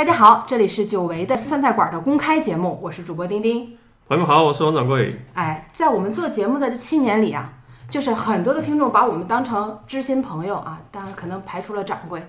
大家好，这里是久违的酸菜馆的公开节目，我是主播丁丁。朋友们好，我是王掌柜。哎，在我们做节目的这七年里啊，就是很多的听众把我们当成知心朋友啊，当然可能排除了掌柜，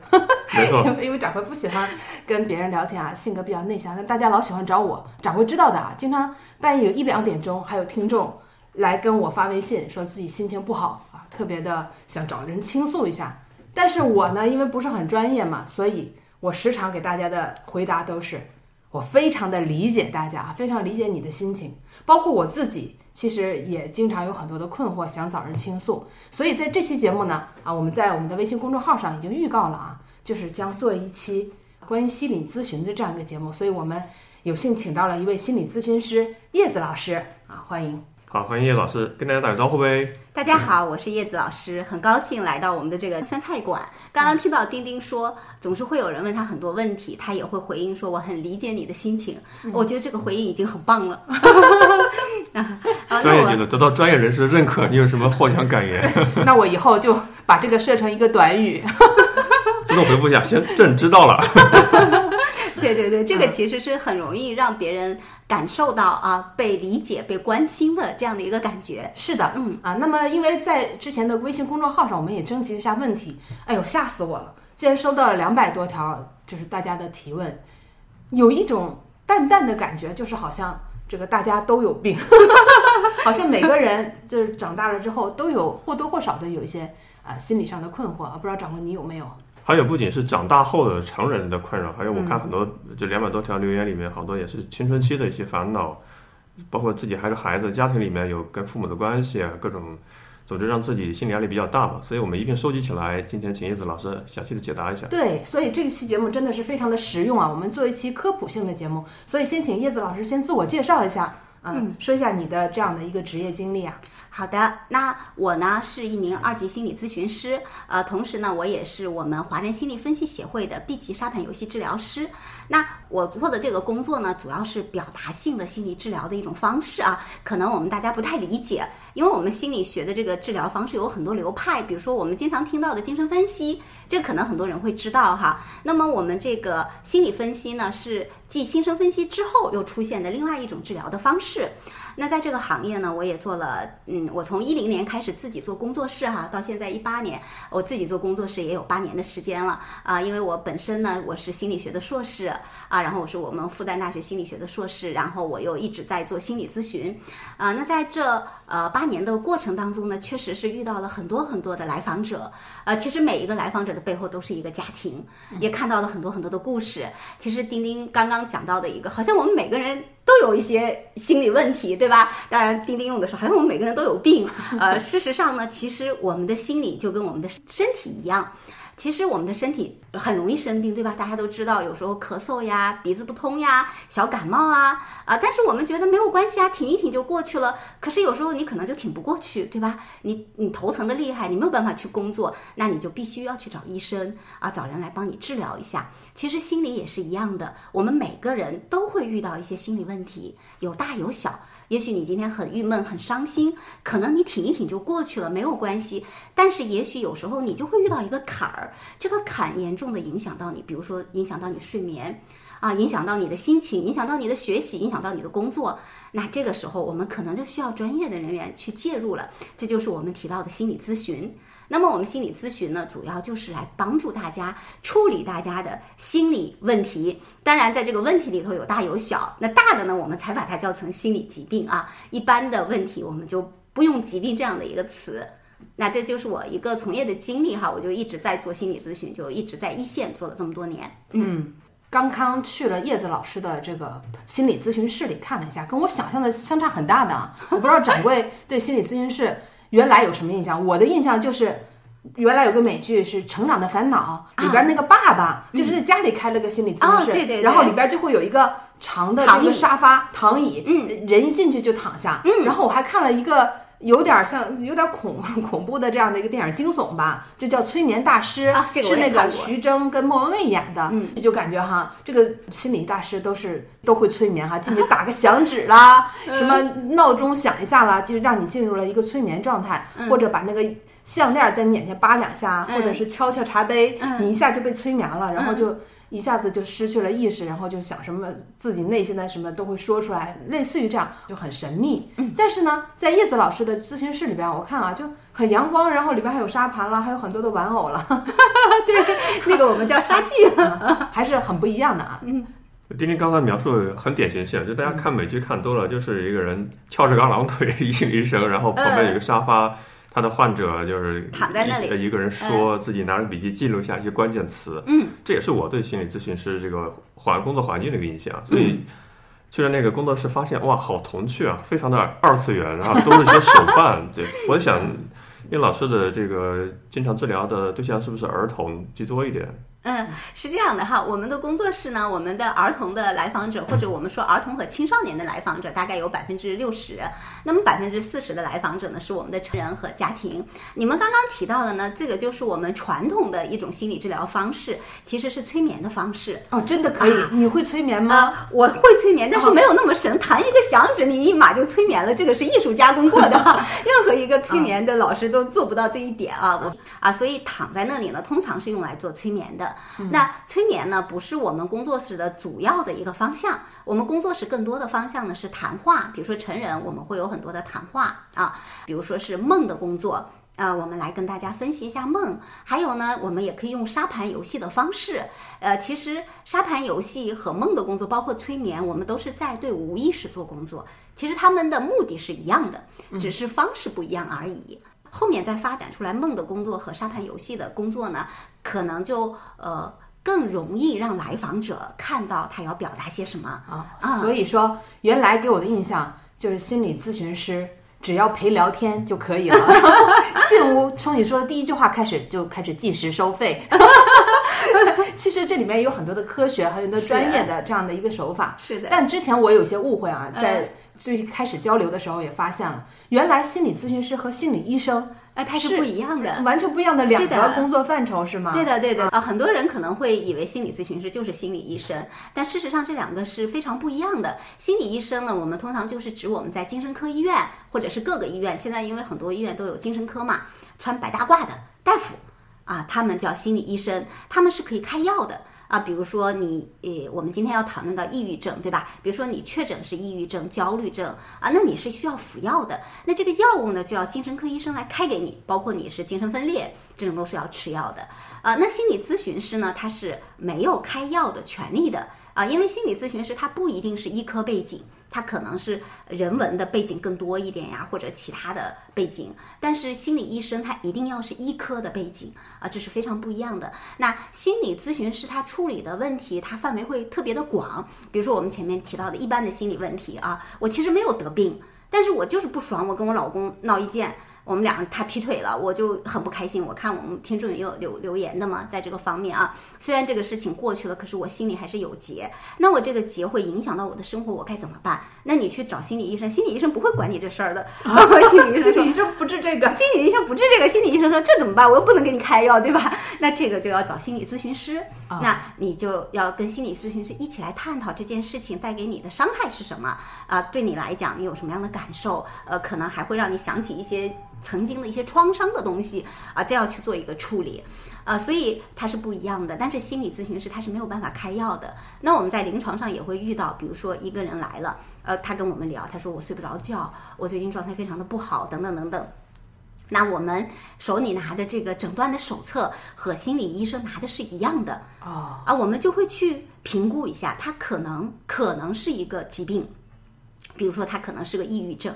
没错因为 因为掌柜不喜欢跟别人聊天啊，性格比较内向，但大家老喜欢找我。掌柜知道的啊，经常半夜有一两点钟，还有听众来跟我发微信，说自己心情不好啊，特别的想找人倾诉一下。但是我呢，因为不是很专业嘛，所以我时常给大家的回答都是。我非常的理解大家，非常理解你的心情，包括我自己，其实也经常有很多的困惑，想找人倾诉。所以在这期节目呢，啊，我们在我们的微信公众号上已经预告了啊，就是将做一期关于心理咨询的这样一个节目。所以我们有幸请到了一位心理咨询师叶子老师啊，欢迎。好，欢迎叶老师，跟大家打个招呼呗。大家好，我是叶子老师，很高兴来到我们的这个酸菜馆。刚刚听到丁丁说，总是会有人问他很多问题，他也会回应说我很理解你的心情。我觉得这个回应已经很棒了。专业性的，得到专业人士的认可，你有什么获奖感言？那我以后就把这个设成一个短语，自动回复一下，行，朕知道了。对对对，这个其实是很容易让别人感受到啊被理解、被关心的这样的一个感觉。是的，嗯啊，那么因为在之前的微信公众号上，我们也征集一下问题，哎呦，吓死我了！竟然收到了两百多条，就是大家的提问，有一种淡淡的感觉，就是好像这个大家都有病，好像每个人就是长大了之后都有或多或少的有一些啊、心理上的困惑啊，不知道掌柜你有没有？还有，不仅是长大后的成人的困扰，还有我看很多这两百多条留言里面，好多也是青春期的一些烦恼，包括自己还是孩子，家庭里面有跟父母的关系啊，各种，总之让自己心理压力比较大嘛。所以我们一并收集起来，今天请叶子老师详细的解答一下。对，所以这期节目真的是非常的实用啊！我们做一期科普性的节目，所以先请叶子老师先自我介绍一下，嗯，说一下你的这样的一个职业经历啊。好的，那我呢是一名二级心理咨询师，呃，同时呢，我也是我们华人心理分析协会的 B 级沙盘游戏治疗师。那我做的这个工作呢，主要是表达性的心理治疗的一种方式啊，可能我们大家不太理解，因为我们心理学的这个治疗方式有很多流派，比如说我们经常听到的精神分析，这可能很多人会知道哈。那么我们这个心理分析呢，是继精神分析之后又出现的另外一种治疗的方式。那在这个行业呢，我也做了，嗯，我从一零年开始自己做工作室哈，到现在一八年，我自己做工作室也有八年的时间了啊。因为我本身呢，我是心理学的硕士啊，然后我是我们复旦大学心理学的硕士，然后我又一直在做心理咨询啊。那在这呃八年的过程当中呢，确实是遇到了很多很多的来访者，呃，其实每一个来访者的背后都是一个家庭，也看到了很多很多的故事。其实丁丁刚刚讲到的一个，好像我们每个人。都有一些心理问题，对吧？当然，钉钉用的时候，好像我们每个人都有病。呃，事实上呢，其实我们的心理就跟我们的身体一样。其实我们的身体很容易生病，对吧？大家都知道，有时候咳嗽呀、鼻子不通呀、小感冒啊，啊，但是我们觉得没有关系啊，挺一挺就过去了。可是有时候你可能就挺不过去，对吧？你你头疼的厉害，你没有办法去工作，那你就必须要去找医生啊，找人来帮你治疗一下。其实心理也是一样的，我们每个人都会遇到一些心理问题，有大有小。也许你今天很郁闷、很伤心，可能你挺一挺就过去了，没有关系。但是也许有时候你就会遇到一个坎儿，这个坎严重的影响到你，比如说影响到你睡眠，啊，影响到你的心情，影响到你的学习，影响到你的工作。那这个时候我们可能就需要专业的人员去介入了，这就是我们提到的心理咨询。那么我们心理咨询呢，主要就是来帮助大家处理大家的心理问题。当然，在这个问题里头有大有小，那大的呢，我们才把它叫成心理疾病啊。一般的问题，我们就不用疾病这样的一个词。那这就是我一个从业的经历哈，我就一直在做心理咨询，就一直在一线做了这么多年。嗯，刚刚去了叶子老师的这个心理咨询室里看了一下，跟我想象的相差很大的啊。我不知道掌柜对心理咨询室。原来有什么印象？我的印象就是，原来有个美剧是《成长的烦恼》，里边那个爸爸就是在家里开了个心理咨询室，对对，然后里边就会有一个长的这个沙发躺椅，嗯，人一进去就躺下，嗯，然后我还看了一个有点像有点恐 恐怖的这样的一个电影惊悚吧，就叫《催眠大师》，是那个徐峥跟莫文蔚演的，嗯，就感觉哈，这个心理大师都是都会催眠哈，进去 打个响指啦，什么闹钟响一下啦，就让你进入了一个催眠状态，或者把那个项链在你眼前扒两下，或者是敲敲茶杯，你一下就被催眠了，然后就一下子就失去了意识，然后就想什么自己内心的什么都会说出来，类似于这样就很神秘。但是呢，在叶子老师的咨询室里边，我看啊就很阳光，然后里边还有沙盘了，还有很多的玩偶了，对那个我们叫沙剧。还是很不一样的啊。嗯丁丁刚才描述的很典型性，就大家看美剧看多了，就是一个人翘着二郎腿，一心一生，然后旁边有个沙发，他的患者就是躺在那里一一个人说自己拿着笔记记录下一些关键词。嗯，这也是我对心理咨询师这个环工作环境的一个印象。所以去了那个工作室，发现哇，好童趣啊，非常的二次元，然后都是一些手办。对，我想，因为老师的这个经常治疗的对象是不是儿童居多一点？嗯，是这样的哈，我们的工作室呢，我们的儿童的来访者，或者我们说儿童和青少年的来访者，大概有百分之六十。那么百分之四十的来访者呢，是我们的成人和家庭。你们刚刚提到的呢，这个就是我们传统的一种心理治疗方式，其实是催眠的方式。哦，真的可以？你会催眠吗？啊，我会催眠，但是没有那么神，弹一个响指，你立马就催眠了，这个是艺术家工作的，任何一个催眠的老师都做不到这一点啊。我啊，所以躺在那里呢，通常是用来做催眠的。那催眠呢，不是我们工作室的主要的一个方向。我们工作室更多的方向呢是谈话，比如说成人，我们会有很多的谈话啊，比如说是梦的工作。啊，我们来跟大家分析一下梦，还有呢，我们也可以用沙盘游戏的方式。呃，其实沙盘游戏和梦的工作，包括催眠，我们都是在对无意识做工作。其实他们的目的是一样的，只是方式不一样而已。后面再发展出来梦的工作和沙盘游戏的工作呢，可能就呃更容易让来访者看到他要表达些什么啊。所以说，原来给我的印象就是心理咨询师。只要陪聊天就可以了。进屋从你说的第一句话开始就开始计时收费。其实这里面有很多的科学，还有很多专业的这样的一个手法。是的。但之前我有些误会啊，在最开始交流的时候也发现了，原来心理咨询师和心理医生。呃，它是不一样的，完全不一样的两个工作范畴，是吗？对的，对的。啊，很多人可能会以为心理咨询师就是心理医生，但事实上这两个是非常不一样的。心理医生呢，我们通常就是指我们在精神科医院或者是各个医院，现在因为很多医院都有精神科嘛，穿白大褂的大夫啊，他们叫心理医生，他们是可以开药的。啊，比如说你，呃，我们今天要讨论到抑郁症，对吧？比如说你确诊是抑郁症、焦虑症啊，那你是需要服药的。那这个药物呢，就要精神科医生来开给你，包括你是精神分裂，这种都是要吃药的。啊，那心理咨询师呢，他是没有开药的权利的啊，因为心理咨询师他不一定是医科背景。他可能是人文的背景更多一点呀，或者其他的背景，但是心理医生他一定要是医科的背景啊，这是非常不一样的。那心理咨询师他处理的问题，他范围会特别的广，比如说我们前面提到的一般的心理问题啊，我其实没有得病，但是我就是不爽，我跟我老公闹意见。我们俩他劈腿了，我就很不开心。我看我们听众也有留留言的嘛，在这个方面啊，虽然这个事情过去了，可是我心里还是有结。那我这个结会影响到我的生活，我该怎么办？那你去找心理医生，心理医生不会管你这事儿的。心理医生，心理医生不治这个，心理医生不治这个。心理医生说这怎么办？我又不能给你开药，对吧？那这个就要找心理咨询师。那你就要跟心理咨询师一起来探讨这件事情带给你的伤害是什么啊？对你来讲，你有什么样的感受？呃，可能还会让你想起一些。曾经的一些创伤的东西啊，这要去做一个处理，呃，所以它是不一样的。但是心理咨询师他是没有办法开药的。那我们在临床上也会遇到，比如说一个人来了，呃，他跟我们聊，他说我睡不着觉，我最近状态非常的不好，等等等等。那我们手里拿的这个诊断的手册和心理医生拿的是一样的哦，啊，我们就会去评估一下，他可能可能是一个疾病，比如说他可能是个抑郁症。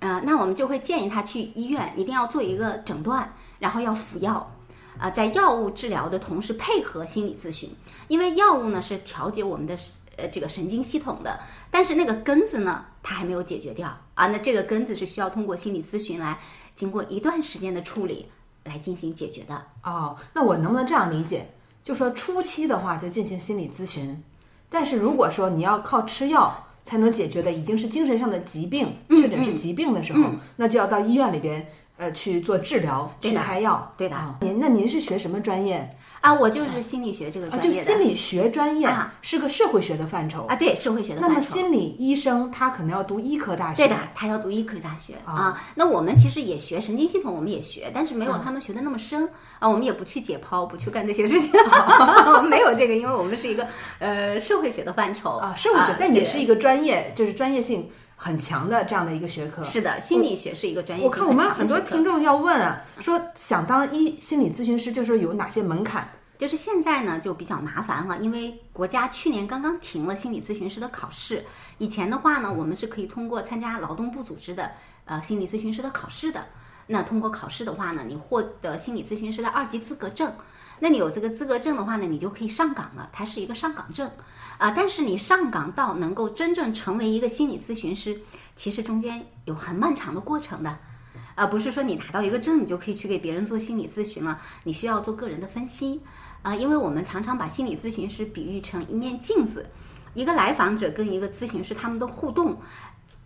呃，那我们就会建议他去医院，一定要做一个诊断，然后要服药，啊，在药物治疗的同时配合心理咨询，因为药物呢是调节我们的呃这个神经系统的，但是那个根子呢它还没有解决掉啊，那这个根子是需要通过心理咨询来经过一段时间的处理来进行解决的。哦，那我能不能这样理解？就说初期的话就进行心理咨询，但是如果说你要靠吃药。才能解决的已经是精神上的疾病，确诊是疾病的时候，那就要到医院里边呃去做治疗，去开药。对的。您那您是学什么专业？啊，我就是心理学这个啊，专业的。就心理学专业啊是个社会学的范畴。啊，对社会学的那么范畴心理医生他可能要读医科大学。对的，他要读医科大学啊。那我们其实也学神经系统，我们也学，但是没有他们学的那么深啊。我们也不去解剖，不去干这些事情，没有这个，因为我们是一个呃社会学的范畴啊，社会学，但也是一个个专业，就是专业性很强的这样的一个学科。是的，心理学是一个专业我看我们很多听众要问啊，说想当一心理咨询师，就是有哪些门槛？就是现在呢就比较麻烦了，因为国家去年刚刚停了心理咨询师的考试。以前的话呢，我们是可以通过参加劳动部组织的呃心理咨询师的考试的。那通过考试的话呢，你获得心理咨询师的二级资格证。那你有这个资格证的话呢，你就可以上岗了，它是一个上岗证啊、但是你上岗到能够真正成为一个心理咨询师，其实中间有很漫长的过程的。啊，不是说你拿到一个证，你就可以去给别人做心理咨询了，你需要做个人的分析。啊，因为我们常常把心理咨询师比喻成一面镜子，一个来访者跟一个咨询师他们的互动，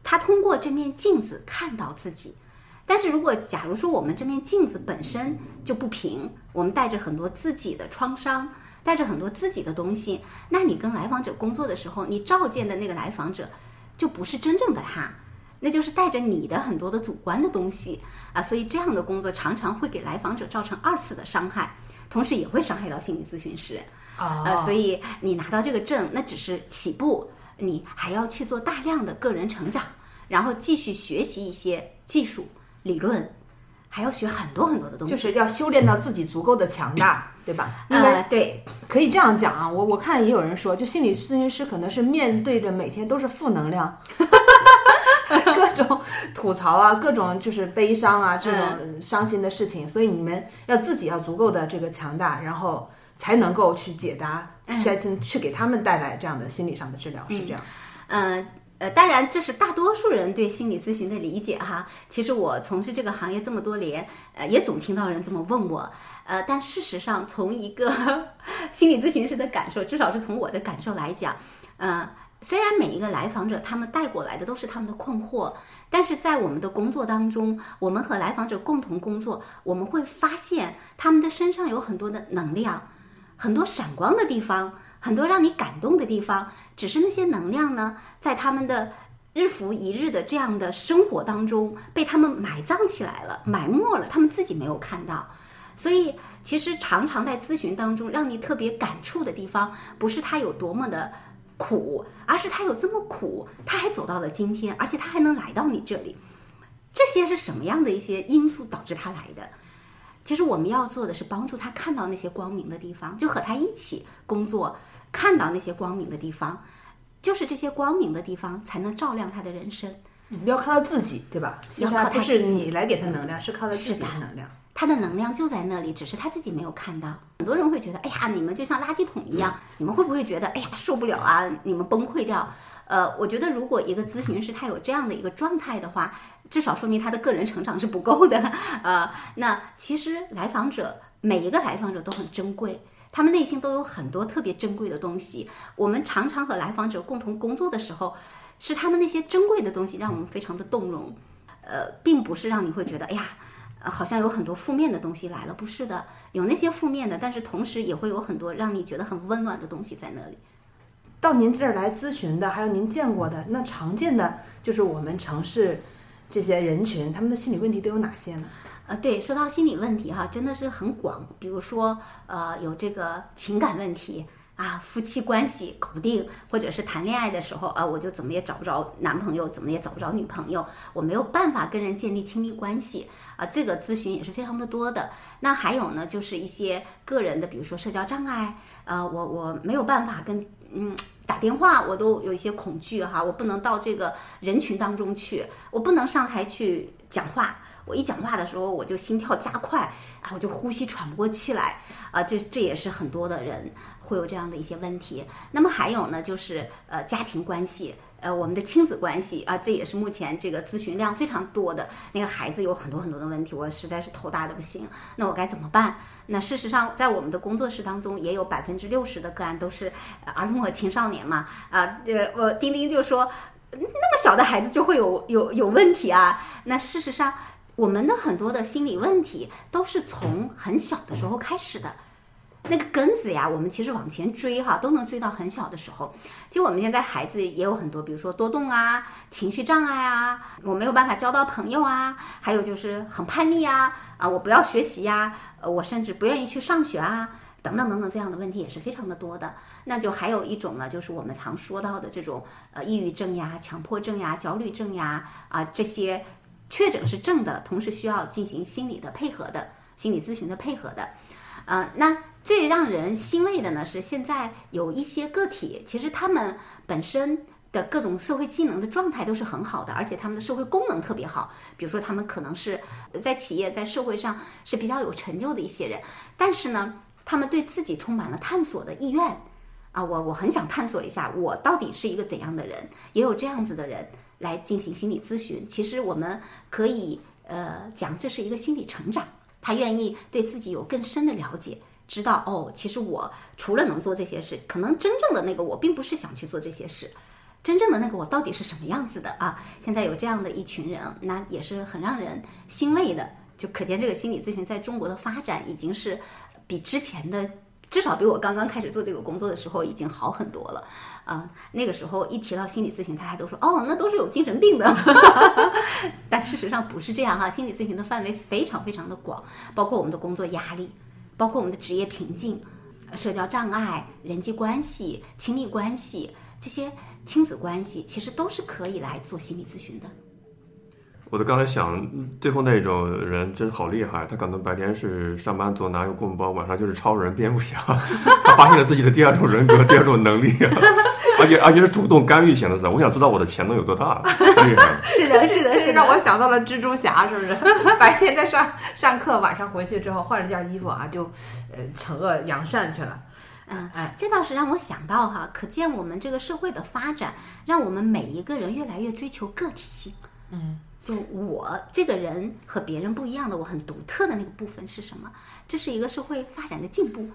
他通过这面镜子看到自己。但是如果假如说我们这面镜子本身就不平，我们带着很多自己的创伤，带着很多自己的东西，那你跟来访者工作的时候，你召见的那个来访者就不是真正的他，那就是带着你的很多的主观的东西啊，所以这样的工作常常会给来访者造成二次的伤害，同时也会伤害到心理咨询师。啊呃，所以你拿到这个证，那只是起步，你还要去做大量的个人成长，然后继续学习一些技术理论，还要学很多很多的东西。就是要修炼到自己足够的强大，对吧？因为呃，对，可以这样讲啊，我我看也有人说，就心理咨询师可能是面对着每天都是负能量，各种吐槽啊，各种就是悲伤啊，这种伤心的事情，所以你们要自己要足够的这个强大，然后才能够去解答，去去给他们带来这样的心理上的治疗，是这样。嗯。呃，呃当然，这是大多数人对心理咨询的理解哈。其实我从事这个行业这么多年，呃，也总听到人这么问我。呃，但事实上，从一个 心理咨询师的感受，至少是从我的感受来讲，呃，虽然每一个来访者他们带过来的都是他们的困惑，但是在我们的工作当中，我们和来访者共同工作，我们会发现他们的身上有很多的能量，很多闪光的地方，很多让你感动的地方。只是那些能量呢，在他们的日复一日的这样的生活当中，被他们埋葬起来了，埋没了，他们自己没有看到。所以，其实常常在咨询当中，让你特别感触的地方，不是他有多么的苦，而是他有这么苦，他还走到了今天，而且他还能来到你这里。这些是什么样的一些因素导致他来的？其实我们要做的是帮助他看到那些光明的地方，就和他一起工作，看到那些光明的地方，就是这些光明的地方才能照亮他的人生。你要靠他自己，对吧？其实要靠他不是你来给他能量，是靠他自己的能量。他的能量就在那里，只是他自己没有看到。很多人会觉得，哎呀，你们就像垃圾桶一样，你们会不会觉得，哎呀，受不了啊，你们崩溃掉？呃，我觉得如果一个咨询师他有这样的一个状态的话，至少说明他的个人成长是不够的。呃，那其实来访者每一个来访者都很珍贵，他们内心都有很多特别珍贵的东西。我们常常和来访者共同工作的时候，是他们那些珍贵的东西让我们非常的动容。呃，并不是让你会觉得，哎呀。好像有很多负面的东西来了，不是的，有那些负面的，但是同时也会有很多让你觉得很温暖的东西在那里。到您这儿来咨询的，还有您见过的，那常见的就是我们城市这些人群，他们的心理问题都有哪些呢？呃，对，说到心理问题哈，真的是很广，比如说呃，有这个情感问题啊，夫妻关系搞不定，或者是谈恋爱的时候啊，我就怎么也找不着男朋友，怎么也找不着女朋友，我没有办法跟人建立亲密关系啊，这个咨询也是非常的多的。那还有呢，就是一些个人的，比如说社交障碍，呃，我我没有办法跟嗯。打电话我都有一些恐惧哈，我不能到这个人群当中去，我不能上台去讲话。我一讲话的时候，我就心跳加快啊，我就呼吸喘不过气来啊，这这也是很多的人会有这样的一些问题。那么还有呢，就是呃家庭关系，呃我们的亲子关系啊，这也是目前这个咨询量非常多的。那个孩子有很多很多的问题，我实在是头大的不行，那我该怎么办？那事实上，在我们的工作室当中，也有百分之六十的个案都是儿童和青少年嘛啊，呃我丁丁就说，那么小的孩子就会有有有问题啊。那事实上。我们的很多的心理问题都是从很小的时候开始的。那个根子呀，我们其实往前追哈，都能追到很小的时候。其实我们现在孩子也有很多，比如说多动啊、情绪障碍啊，我没有办法交到朋友啊，还有就是很叛逆啊，啊，我不要学习呀，呃，我甚至不愿意去上学啊，等等等等，这样的问题也是非常的多的。那就还有一种呢，就是我们常说到的这种呃抑郁症呀、强迫症呀、焦虑症呀啊这些确诊是正的，同时需要进行心理的配合的、心理咨询的配合的。呃，那最让人欣慰的呢是，现在有一些个体，其实他们本身的各种社会技能的状态都是很好的，而且他们的社会功能特别好。比如说，他们可能是在企业、在社会上是比较有成就的一些人，但是呢，他们对自己充满了探索的意愿。啊，我我很想探索一下，我到底是一个怎样的人？也有这样子的人来进行心理咨询。其实我们可以呃讲，这是一个心理成长。他愿意对自己有更深的了解，知道哦，其实我除了能做这些事，可能真正的那个我并不是想去做这些事，真正的那个我到底是什么样子的啊？现在有这样的一群人，那也是很让人欣慰的。就可见这个心理咨询在中国的发展已经是比之前的。至少比我刚刚开始做这个工作的时候已经好很多了，啊，那个时候一提到心理咨询，大家都说哦，那都是有精神病的，但事实上不是这样哈。心理咨询的范围非常非常的广，包括我们的工作压力，包括我们的职业瓶颈、社交障碍、人际关系、亲密关系这些亲子关系，其实都是可以来做心理咨询的。我就刚才想，最后那种人真好厉害，他可能白天是上班族拿个公文包，晚上就是超人蝙蝠侠，他发现了自己的第二种人格、第二种能力，而且而且是主动干预型的。我想知道我的潜能有多大，厉害。是的，是的，是让我想到了蜘蛛侠，是不是？白天在上上课，晚上回去之后换了件衣服啊，就呃惩恶扬善去了。嗯，哎，这倒是让我想到哈，可见我们这个社会的发展，让我们每一个人越来越追求个体性。嗯。就我这个人和别人不一样的，我很独特的那个部分是什么？这是一个社会发展的进步。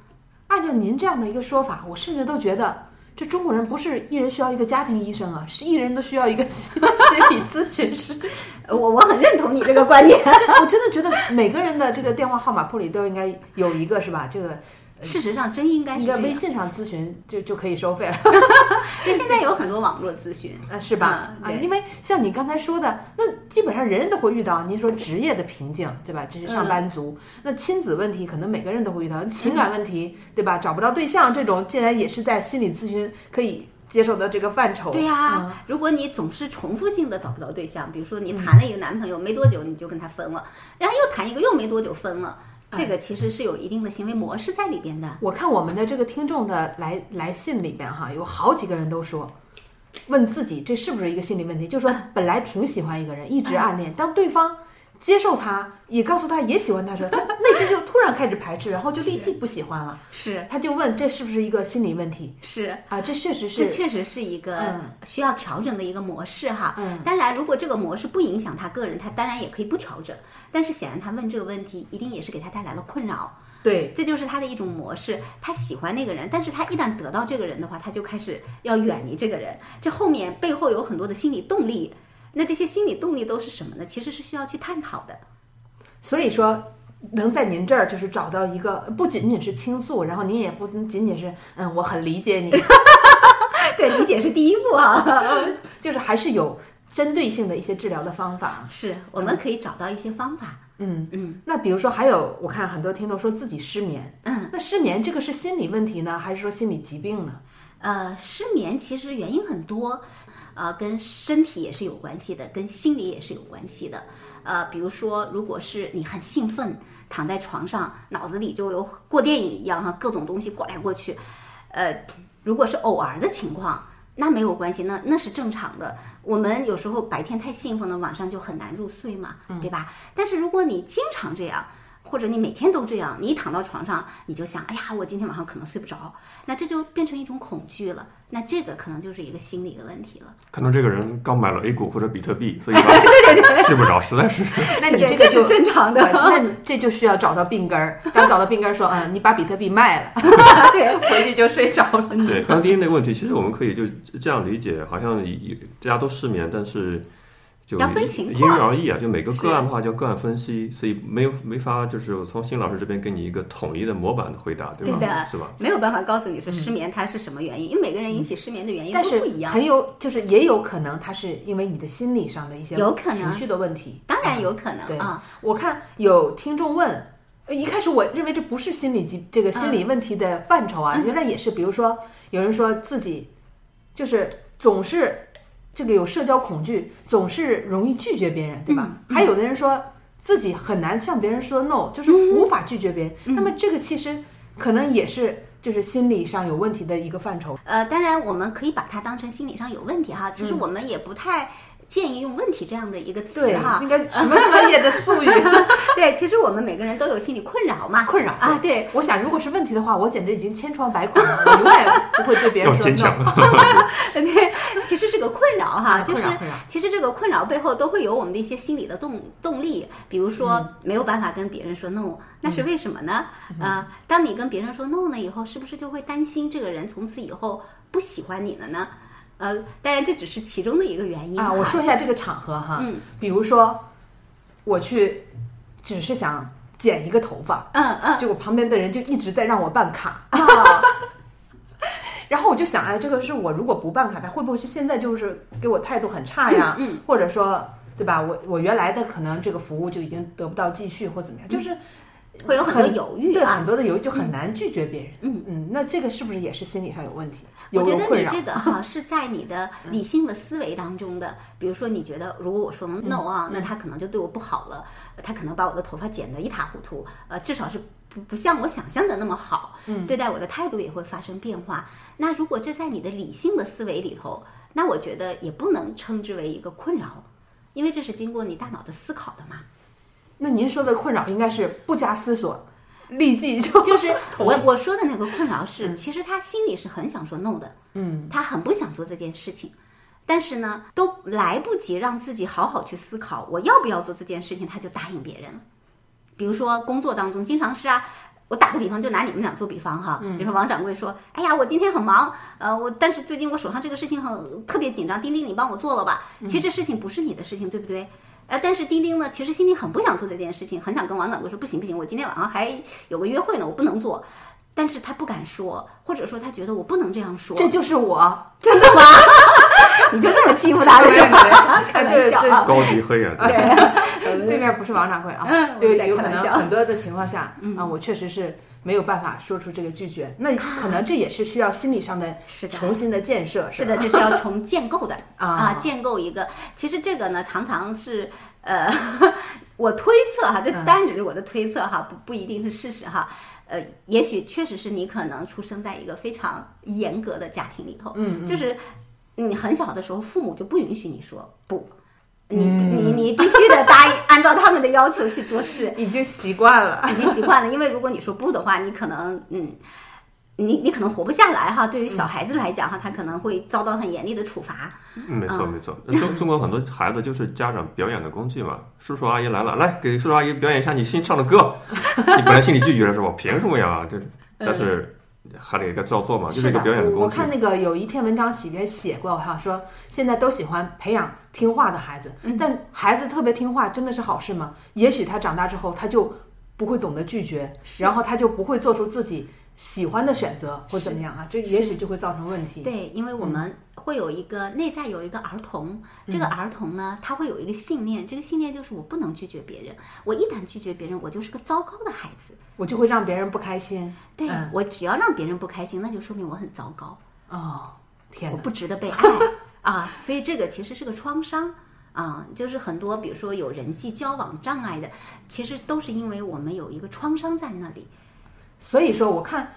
按照您这样的一个说法，我甚至都觉得，这中国人不是一人需要一个家庭医生啊，是一人都需要一个 心理咨询师。我我很认同你这个观点，我真的觉得每个人的这个电话号码簿里都应该有一个，是吧？这个。事实上，真应该是在微信上咨询就就可以收费了。对，现在有很多网络咨询，呃，是吧？啊，因为像你刚才说的，那基本上人人都会遇到。您说职业的瓶颈，对吧？这是上班族。那亲子问题，可能每个人都会遇到。情感问题，对吧？找不着对象，这种竟然也是在心理咨询可以接受的这个范畴。对呀，如果你总是重复性的找不着对象，比如说你谈了一个男朋友没多久你就跟他分了，然后又谈一个又没多久分了。这个其实是有一定的行为模式在里边的。我看我们的这个听众的来来信里边哈，有好几个人都说，问自己这是不是一个心理问题？就说本来挺喜欢一个人，一直暗恋，当对方。接受他，也告诉他也喜欢他，说 他内心就突然开始排斥，然后就立即不喜欢了。是，他就问这是不是一个心理问题？是啊，这确实是，这确实是一个需要调整的一个模式哈。嗯，当然，如果这个模式不影响他个人，他当然也可以不调整。但是显然他问这个问题，一定也是给他带来了困扰。对，这就是他的一种模式。他喜欢那个人，但是他一旦得到这个人的话，他就开始要远离这个人。这后面背后有很多的心理动力。那这些心理动力都是什么呢？其实是需要去探讨的。所以说，能在您这儿就是找到一个不仅仅是倾诉，然后您也不仅仅是嗯，我很理解你，对，理解是第一步啊，就是还是有针对性的一些治疗的方法，是我们可以找到一些方法，嗯嗯。那比如说还有，我看很多听众说自己失眠，嗯，那失眠这个是心理问题呢，还是说心理疾病呢？呃，失眠其实原因很多，呃，跟身体也是有关系的，跟心理也是有关系的。呃，比如说，如果是你很兴奋，躺在床上，脑子里就有过电影一样哈，各种东西过来过去。呃，如果是偶尔的情况，那没有关系，那那是正常的。我们有时候白天太兴奋了，晚上就很难入睡嘛，对吧？但是如果你经常这样，或者你每天都这样，你一躺到床上，你就想，哎呀，我今天晚上可能睡不着，那这就变成一种恐惧了。那这个可能就是一个心理的问题了。可能这个人刚买了 A 股或者比特币，所以 对对对睡不着，实在是。那你这个是正常的，那这就需要找到病根儿。刚找到病根儿，说，嗯，你把比特币卖了，对，回去就睡着了。对，刚第一那个问题，其实我们可以就这样理解，好像大家都失眠，但是就要分情因人而异啊，就每个个案的话叫个案分析，所以没有没法就是从新老师这边给你一个统一的模板的回答，对吧？对的是吧？没有办法告诉你说失眠它是什么原因，因为每个人引起失眠的原因但是都不一样。很有，就是也有可能它是因为你的心理上的一些有可能情绪的问题。当然有可能对啊，我看有听众问，呃一开始我认为这不是心理疾这个心理问题的范畴啊，原来也是，比如说有人说自己就是总是这个有社交恐惧，总是容易拒绝别人，对吧？还有的人说自己很难向别人说 no，就是无法拒绝别人。那么这个其实可能也是就是心理上有问题的一个范畴。呃，当然我们可以把它当成心理上有问题哈。其实嗯我们也不太建议用问题这样的一个词哈，。应该什么专业的术语？对，其实我们每个人都有心理困扰嘛。困扰啊，对，我想，如果是问题的话，我简直已经千疮百孔了，我永远不会对别人说要坚强 no。对，其实是个困扰哈，啊就是困扰困扰其实这个困扰背后都会有我们的一些心理的动动力，比如说嗯没有办法跟别人说 no，那是为什么呢？啊，当你跟别人说 no 呢以后，是不是就会担心这个人从此以后不喜欢你了呢？呃，当然这只是其中的一个原因啊，我说一下这个场合哈，嗯。比如说我去只是想剪一个头发，嗯嗯。结果旁边的人就一直在让我办卡，啊。然后我就想，哎，这个是我如果不办卡，他会不会是现在就是给我态度很差呀？嗯或者说，对吧？我我原来的可能这个服务就已经得不到继续或怎么样，就是会有很多犹豫对啊很多的犹豫就很难拒绝别人。嗯嗯，那这个是不是也是心理上有问题？有我觉得？你这个 哈是在你的理性的思维当中的，比如说你觉得如果我说 no 啊，那他可能就对我不好了，他可能把我的头发剪得一塌糊涂，呃，至少是不不像我想象的那么好，嗯，对待我的态度也会发生变化。那如果这在你的理性的思维里头，那我觉得也不能称之为一个困扰，因为这是经过你大脑的思考的嘛。那您说的困扰应该是不加思索，立即就就是 我我说的那个困扰是，其实他心里是很想说 no 的，嗯，他很不想做这件事情，但是呢，都来不及让自己好好去思考我要不要做这件事情，他就答应别人了。比如说工作当中，经常是啊。我打个比方，就拿你们俩做比方哈，比如说王掌柜说：“哎呀，我今天很忙，呃，我但是最近我手上这个事情很特别紧张，丁丁你帮我做了吧？其实这事情不是你的事情，对不对？呃，但是丁丁呢，其实心里很不想做这件事情，很想跟王掌柜说不行不行，我今天晚上还有个约会呢，我不能做。但是他不敢说，或者说他觉得我不能这样说。这就是我，真的吗？你就这么欺负他了是吧？开玩笑啊！高级黑眼，对面不是王掌柜啊，嗯就我在有可能很多的情况下啊，我确实是没有办法说出这个拒绝，那可能这也是需要心理上的重新的建设，吧是的，这是要重建构的 啊。啊，建构一个。其实这个呢，常常是呃，我推测哈，这嗯。当然只是我的推测哈，不不一定是事实哈。呃，也许确实是你可能出生在一个非常严格的家庭里头，嗯，就是你很小的时候，父母就不允许你说不，你嗯你你必须得答应，按照他们的要求去做事。已经习惯了。已经习惯了，因为如果你说不的话，你可能嗯，你你可能活不下来哈。对于小孩子来讲哈，他可能会遭到很严厉的处罚。嗯，没错没错。中中国很多孩子就是家长表演的工具嘛，叔叔阿姨来了，来给叔叔阿姨表演一下你新唱的歌。你本来心里拒绝了是吧？凭什么呀？这但是还得给照做嘛，就是一个的表演的工具我我看。那个有一篇文章里面写过哈，说现在都喜欢培养听话的孩子，嗯但孩子特别听话真的是好事吗？也许他长大之后他就不会懂得拒绝，然后他就不会做出自己喜欢的选择或怎么样啊，这也许就会造成问题。对，因为我们会有一个内在有一个儿童，这个儿童呢，他会有一个信念，这个信念就是我不能拒绝别人，我一旦拒绝别人，我就是个糟糕的孩子。我就会让别人不开心。对、嗯我只要让别人不开心，那就说明我很糟糕。哦，天哪！我不值得被爱 啊，所以这个其实是个创伤啊，就是很多比如说有人际交往障碍的，其实都是因为我们有一个创伤在那里。所以说，我看，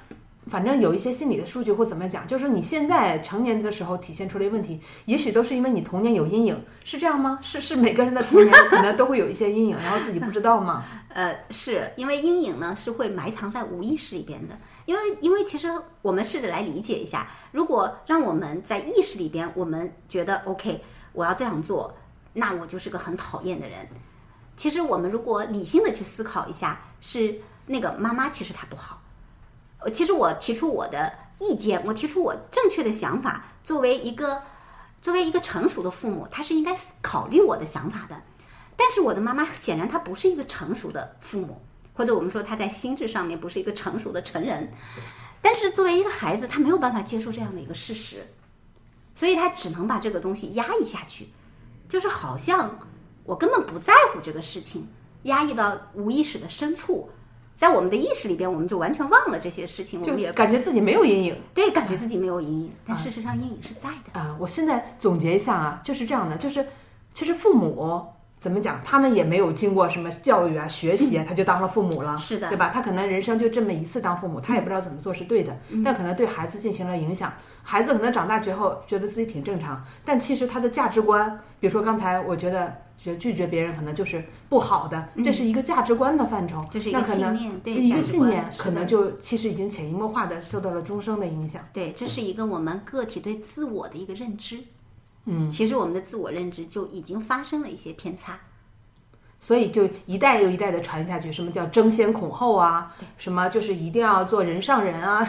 反正有一些心理的数据或怎么讲，就是你现在成年的时候体现出来的问题，也许都是因为你童年有阴影，是这样吗？是是每个人的童年可能都会有一些阴影，然后自己不知道吗？呃，是因为阴影呢是会埋藏在无意识里边的，因为因为其实我们试着来理解一下，如果让我们在意识里边，我们觉得 OK，我要这样做，那我就是个很讨厌的人。其实我们如果理性的去思考一下，是那个妈妈其实她不好。呃其实我提出我的意见，我提出我正确的想法，作为一个作为一个成熟的父母，他是应该考虑我的想法的。但是我的妈妈显然她不是一个成熟的父母，或者我们说她在心智上面不是一个成熟的成人。但是作为一个孩子，他没有办法接受这样的一个事实，所以他只能把这个东西压抑下去，就是好像我根本不在乎这个事情，压抑到无意识的深处，在我们的意识里边，我们就完全忘了这些事情，我就们也感觉自己没有阴影对感觉自己没有阴影，但事实上阴影是在的。啊。我现在总结一下啊，就是这样的，就是其实父母怎么讲，他们也没有经过什么教育啊、学习啊，他就当了父母了。是的对吧？他可能人生就这么一次当父母，他也不知道怎么做是对的，但可能对孩子进行了影响。孩子可能长大之后觉得自己挺正常，但其实他的价值观，比如说刚才我觉得。觉得拒绝别人可能就是不好的，这是一个价值观的范畴，这是一个信念对一个信念，可能就其实已经潜移默化的受到了终生的影响。对，这是一个我们个体对自我的一个认知。嗯，其实我们的自我认知就已经发生了一些偏差。所以就一代又一代的传下去，什么叫争先恐后啊？什么就是一定要做人上人啊？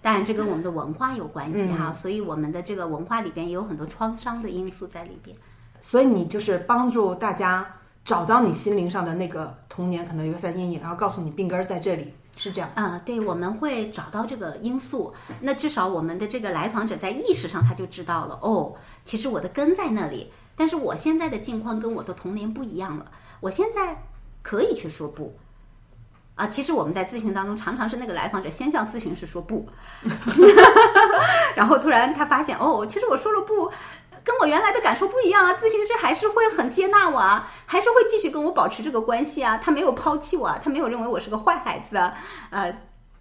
当然，这跟我们的文化有关系嗯哈，所以我们的这个文化里边也有很多创伤的因素在里边。所以你就是帮助大家找到你心灵上的那个童年可能留下阴影，然后告诉你病根儿在这里，是这样。啊、对，我们会找到这个因素。那至少我们的这个来访者在意识上他就知道了，哦，其实我的根在那里，但是我现在的境况跟我的童年不一样了。我现在可以去说不。啊，其实我们在咨询当中，常常是那个来访者先向咨询师说不，然后突然他发现，哦，其实我说了不，跟我原来的感受不一样啊，咨询师还是会很接纳我啊，还是会继续跟我保持这个关系啊，他没有抛弃我啊，他没有认为我是个坏孩子啊，呃，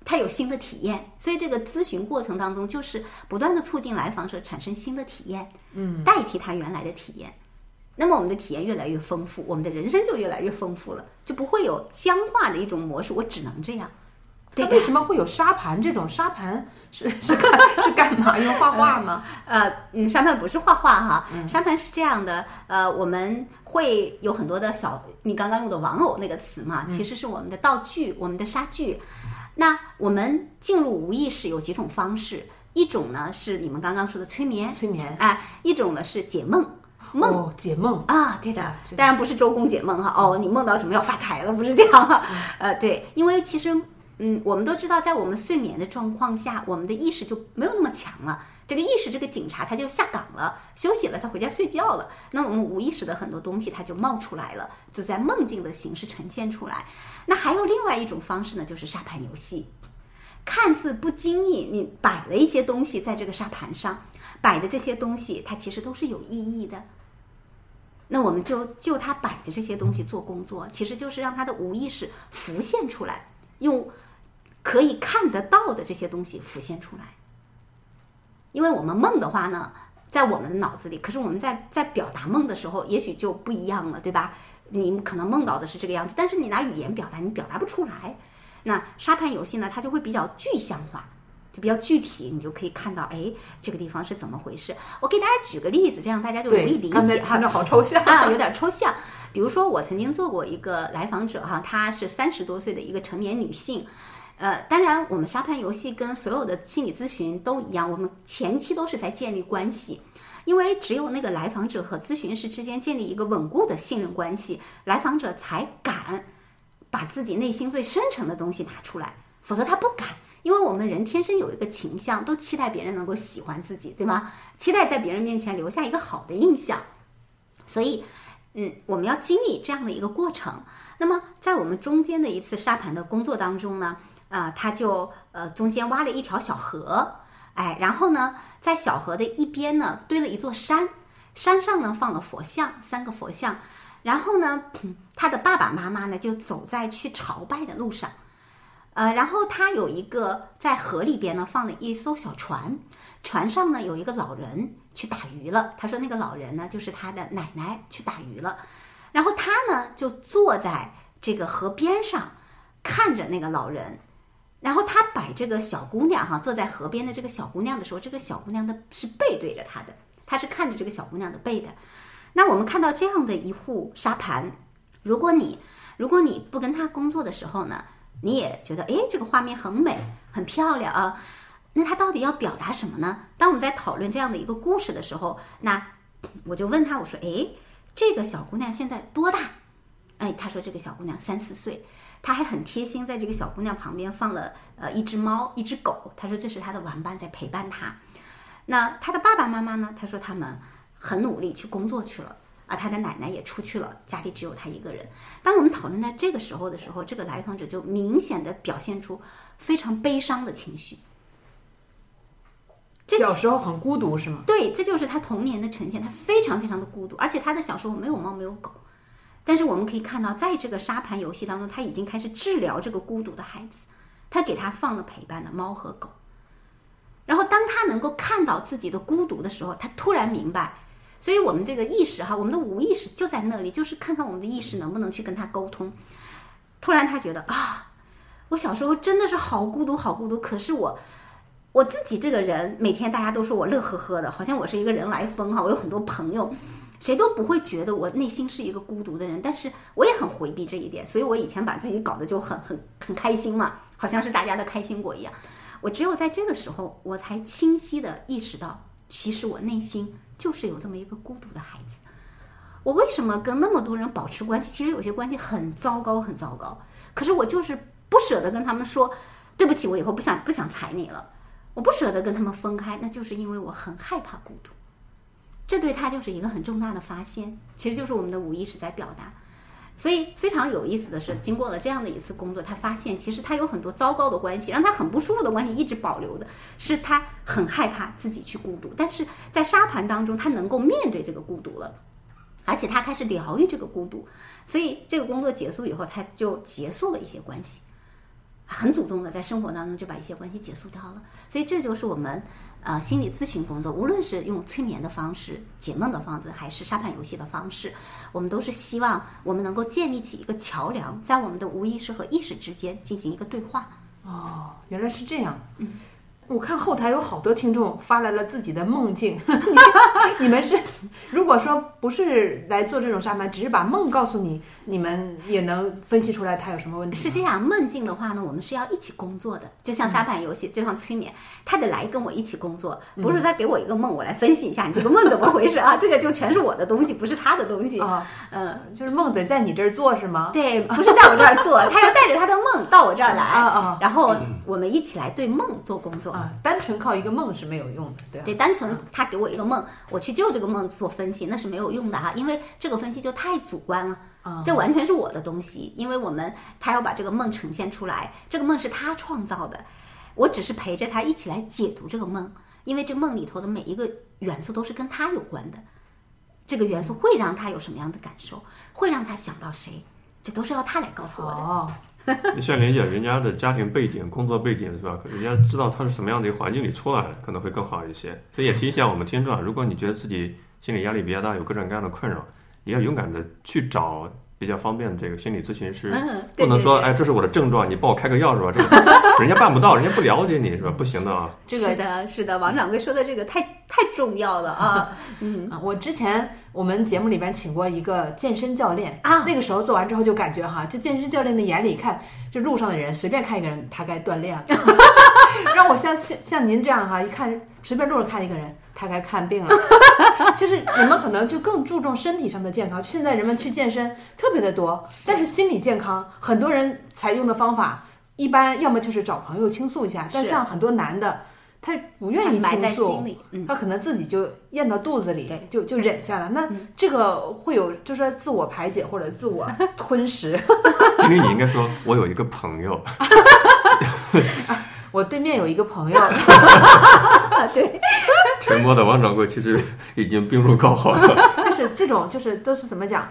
他有新的体验，所以这个咨询过程当中就是不断的促进来访者产生新的体验，嗯，代替他原来的体验。那么我们的体验越来越丰富，我们的人生就越来越丰富了，就不会有僵化的一种模式，我只能这样。它为什么会有沙盘这种？沙盘是 是干是干嘛？用画画吗？呃，嗯，沙盘不是画画哈，沙盘是这样的，呃，我们会有很多的小，你刚刚用的玩偶那个词嘛，其实是我们的道具，我们的沙具。那我们进入无意识有几种方式，一种呢是你们刚刚说的催眠，催眠哎，一种呢是解梦。梦哦，解梦啊，对的当然不是周公解梦哈。哦，你梦到什么要发财了，不是这样哈。呃，对，因为其实，嗯，我们都知道，在我们睡眠的状况下，我们的意识就没有那么强了。这个意识，这个警察他就下岗了，休息了，他回家睡觉了。那我们无意识的很多东西，它就冒出来了，就在梦境的形式呈现出来。那还有另外一种方式呢，就是沙盘游戏。看似不经意，你摆了一些东西在这个沙盘上，摆的这些东西，它其实都是有意义的。那我们就就他摆的这些东西做工作，其实就是让他的无意识浮现出来，用可以看得到的这些东西浮现出来。因为我们梦的话呢，在我们的脑子里，可是我们在在表达梦的时候，也许就不一样了，对吧？你可能梦到的是这个样子，但是你拿语言表达，你表达不出来。那沙盘游戏呢，它就会比较具象化，就比较具体，你就可以看到，哎，这个地方是怎么回事。我给大家举个例子，这样大家就容易理对，刚才解哈看。着好抽象 啊，有点抽象。比如说，我曾经做过一个来访者哈，她是三十多岁的一个成年女性。呃，当然，我们沙盘游戏跟所有的心理咨询都一样，我们前期都是在建立关系，因为只有那个来访者和咨询师之间建立一个稳固的信任关系，来访者才敢把自己内心最深沉的东西拿出来，否则他不敢。因为我们人天生有一个倾向，都期待别人能够喜欢自己，对吗？期待在别人面前留下一个好的印象，所以，嗯，我们要经历这样的一个过程。那么，在我们中间的一次沙盘的工作当中呢，啊、他就呃中间挖了一条小河，哎，然后呢，在小河的一边呢堆了一座山，山上呢放了佛像，三个佛像，然后呢，他的爸爸妈妈呢就走在去朝拜的路上。呃，然后他有一个在河里边呢放了一艘小船，船上呢有一个老人去打鱼了。他说那个老人呢就是他的奶奶去打鱼了，然后他呢就坐在这个河边上看着那个老人，然后他摆这个小姑娘哈坐在河边的这个小姑娘的时候，这个小姑娘的是背对着他的，他是看着这个小姑娘的背的。那我们看到这样的一户沙盘，如果你如果你不跟他工作的时候呢，你也觉得诶这个画面很美很漂亮啊，那他到底要表达什么呢？当我们在讨论这样的一个故事的时候，那我就问他，我说：“哎，这个小姑娘现在多大？”哎，他说这个小姑娘三四岁，他还很贴心，在这个小姑娘旁边放了呃一只猫，一只狗。他说这是他的玩伴在陪伴他。那他的爸爸妈妈呢？他说他们很努力去工作去了啊，他的奶奶也出去了，家里只有他一个人。当我们讨论在这个时候的时候，这个来访者就明显的表现出非常悲伤的情绪。这小时候很孤独是吗？对，这就是他童年的呈现，他非常非常的孤独，而且他的小时候没有猫没有狗。但是我们可以看到，在这个沙盘游戏当中，他已经开始治疗这个孤独的孩子，他给他放了陪伴的猫和狗。然后当他能够看到自己的孤独的时候，他突然明白，所以我们这个意识哈，我们的无意识就在那里，就是看看我们的意识能不能去跟他沟通。突然他觉得啊，我小时候真的是好孤独，好孤独。可是我我自己这个人，每天大家都说我乐呵呵的，好像我是一个人来疯哈，我有很多朋友。谁都不会觉得我内心是一个孤独的人，但是我也很回避这一点，所以我以前把自己搞得就很很很开心嘛，好像是大家的开心果一样。我只有在这个时候，我才清晰的意识到，其实我内心就是有这么一个孤独的孩子。我为什么跟那么多人保持关系？其实有些关系很糟糕，很糟糕。可是我就是不舍得跟他们说对不起，我以后不想不想睬你了。我不舍得跟他们分开，那就是因为我很害怕孤独。这对他就是一个很重大的发现，其实就是我们的无意识在表达。所以非常有意思的是，经过了这样的一次工作，他发现其实他有很多糟糕的关系，让他很不舒服的关系一直保留的，是他很害怕自己去孤独。但是在沙盘当中，他能够面对这个孤独了，而且他开始疗愈这个孤独。所以这个工作结束以后，他就结束了一些关系，很主动的在生活当中就把一些关系结束掉了。所以这就是我们。呃，心理咨询工作，无论是用催眠的方式、解梦的方式，还是沙盘游戏的方式，我们都是希望我们能够建立起一个桥梁，在我们的无意识和意识之间进行一个对话。哦，原来是这样。嗯。我看后台有好多听众发来了自己的梦境，你们是如果说不是来做这种沙盘，只是把梦告诉你，你们也能分析出来他有什么问题？是这样，梦境的话呢，我们是要一起工作的，就像沙盘游戏，就像催眠，他得来跟我一起工作，不是他给我一个梦，我来分析一下你这个梦怎么回事啊？这个就全是我的东西，不是他的东西啊。嗯，就是梦得在你这儿做是吗？对，不是在我这儿做，他要带着他的梦到我这儿来啊啊，然后我们一起来对梦做工作。单纯靠一个梦是没有用的，对对，单纯他给我一个梦，我去就这个梦做分析，那是没有用的哈，因为这个分析就太主观了，这完全是我的东西，因为我们他要把这个梦呈现出来，这个梦是他创造的，我只是陪着他一起来解读这个梦，因为这梦里头的每一个元素都是跟他有关的，这个元素会让他有什么样的感受，会让他想到谁，这都是要他来告诉我的。像理解人家的家庭背景、工作背景是吧？人家知道他是什么样的一个环境里出来的，可能会更好一些。所以也提醒我们听众啊，如果你觉得自己心理压力比较大，有各种各样的困扰，你要勇敢的去找。比较方便的这个心理咨询师，不能说哎，这是我的症状，你帮我开个药是吧？这个 人家办不到，人家不了解你是吧？不行的啊。这个的是的，王掌柜说的这个太太重要了啊。嗯，我之前我们节目里边请过一个健身教练啊，那个时候做完之后就感觉哈，就健身教练的眼里看，就路上的人随便看一个人，他该锻炼了。让我像像像您这样哈，一看随便路上看一个人。他该看病了。其实你们可能就更注重身体上的健康。现在人们去健身特别的多，但是心理健康，很多人采用的方法一般要么就是找朋友倾诉一下。但像很多男的，他不愿意倾诉，他可能自己就咽到肚子里，就就忍下了。那这个会有就是说自我排解或者自我 吞食。因为你应该说，我有一个朋友。我对面有一个朋友，对，沉默的王掌柜其实已经病入膏肓了。就是这种，就是都是怎么讲，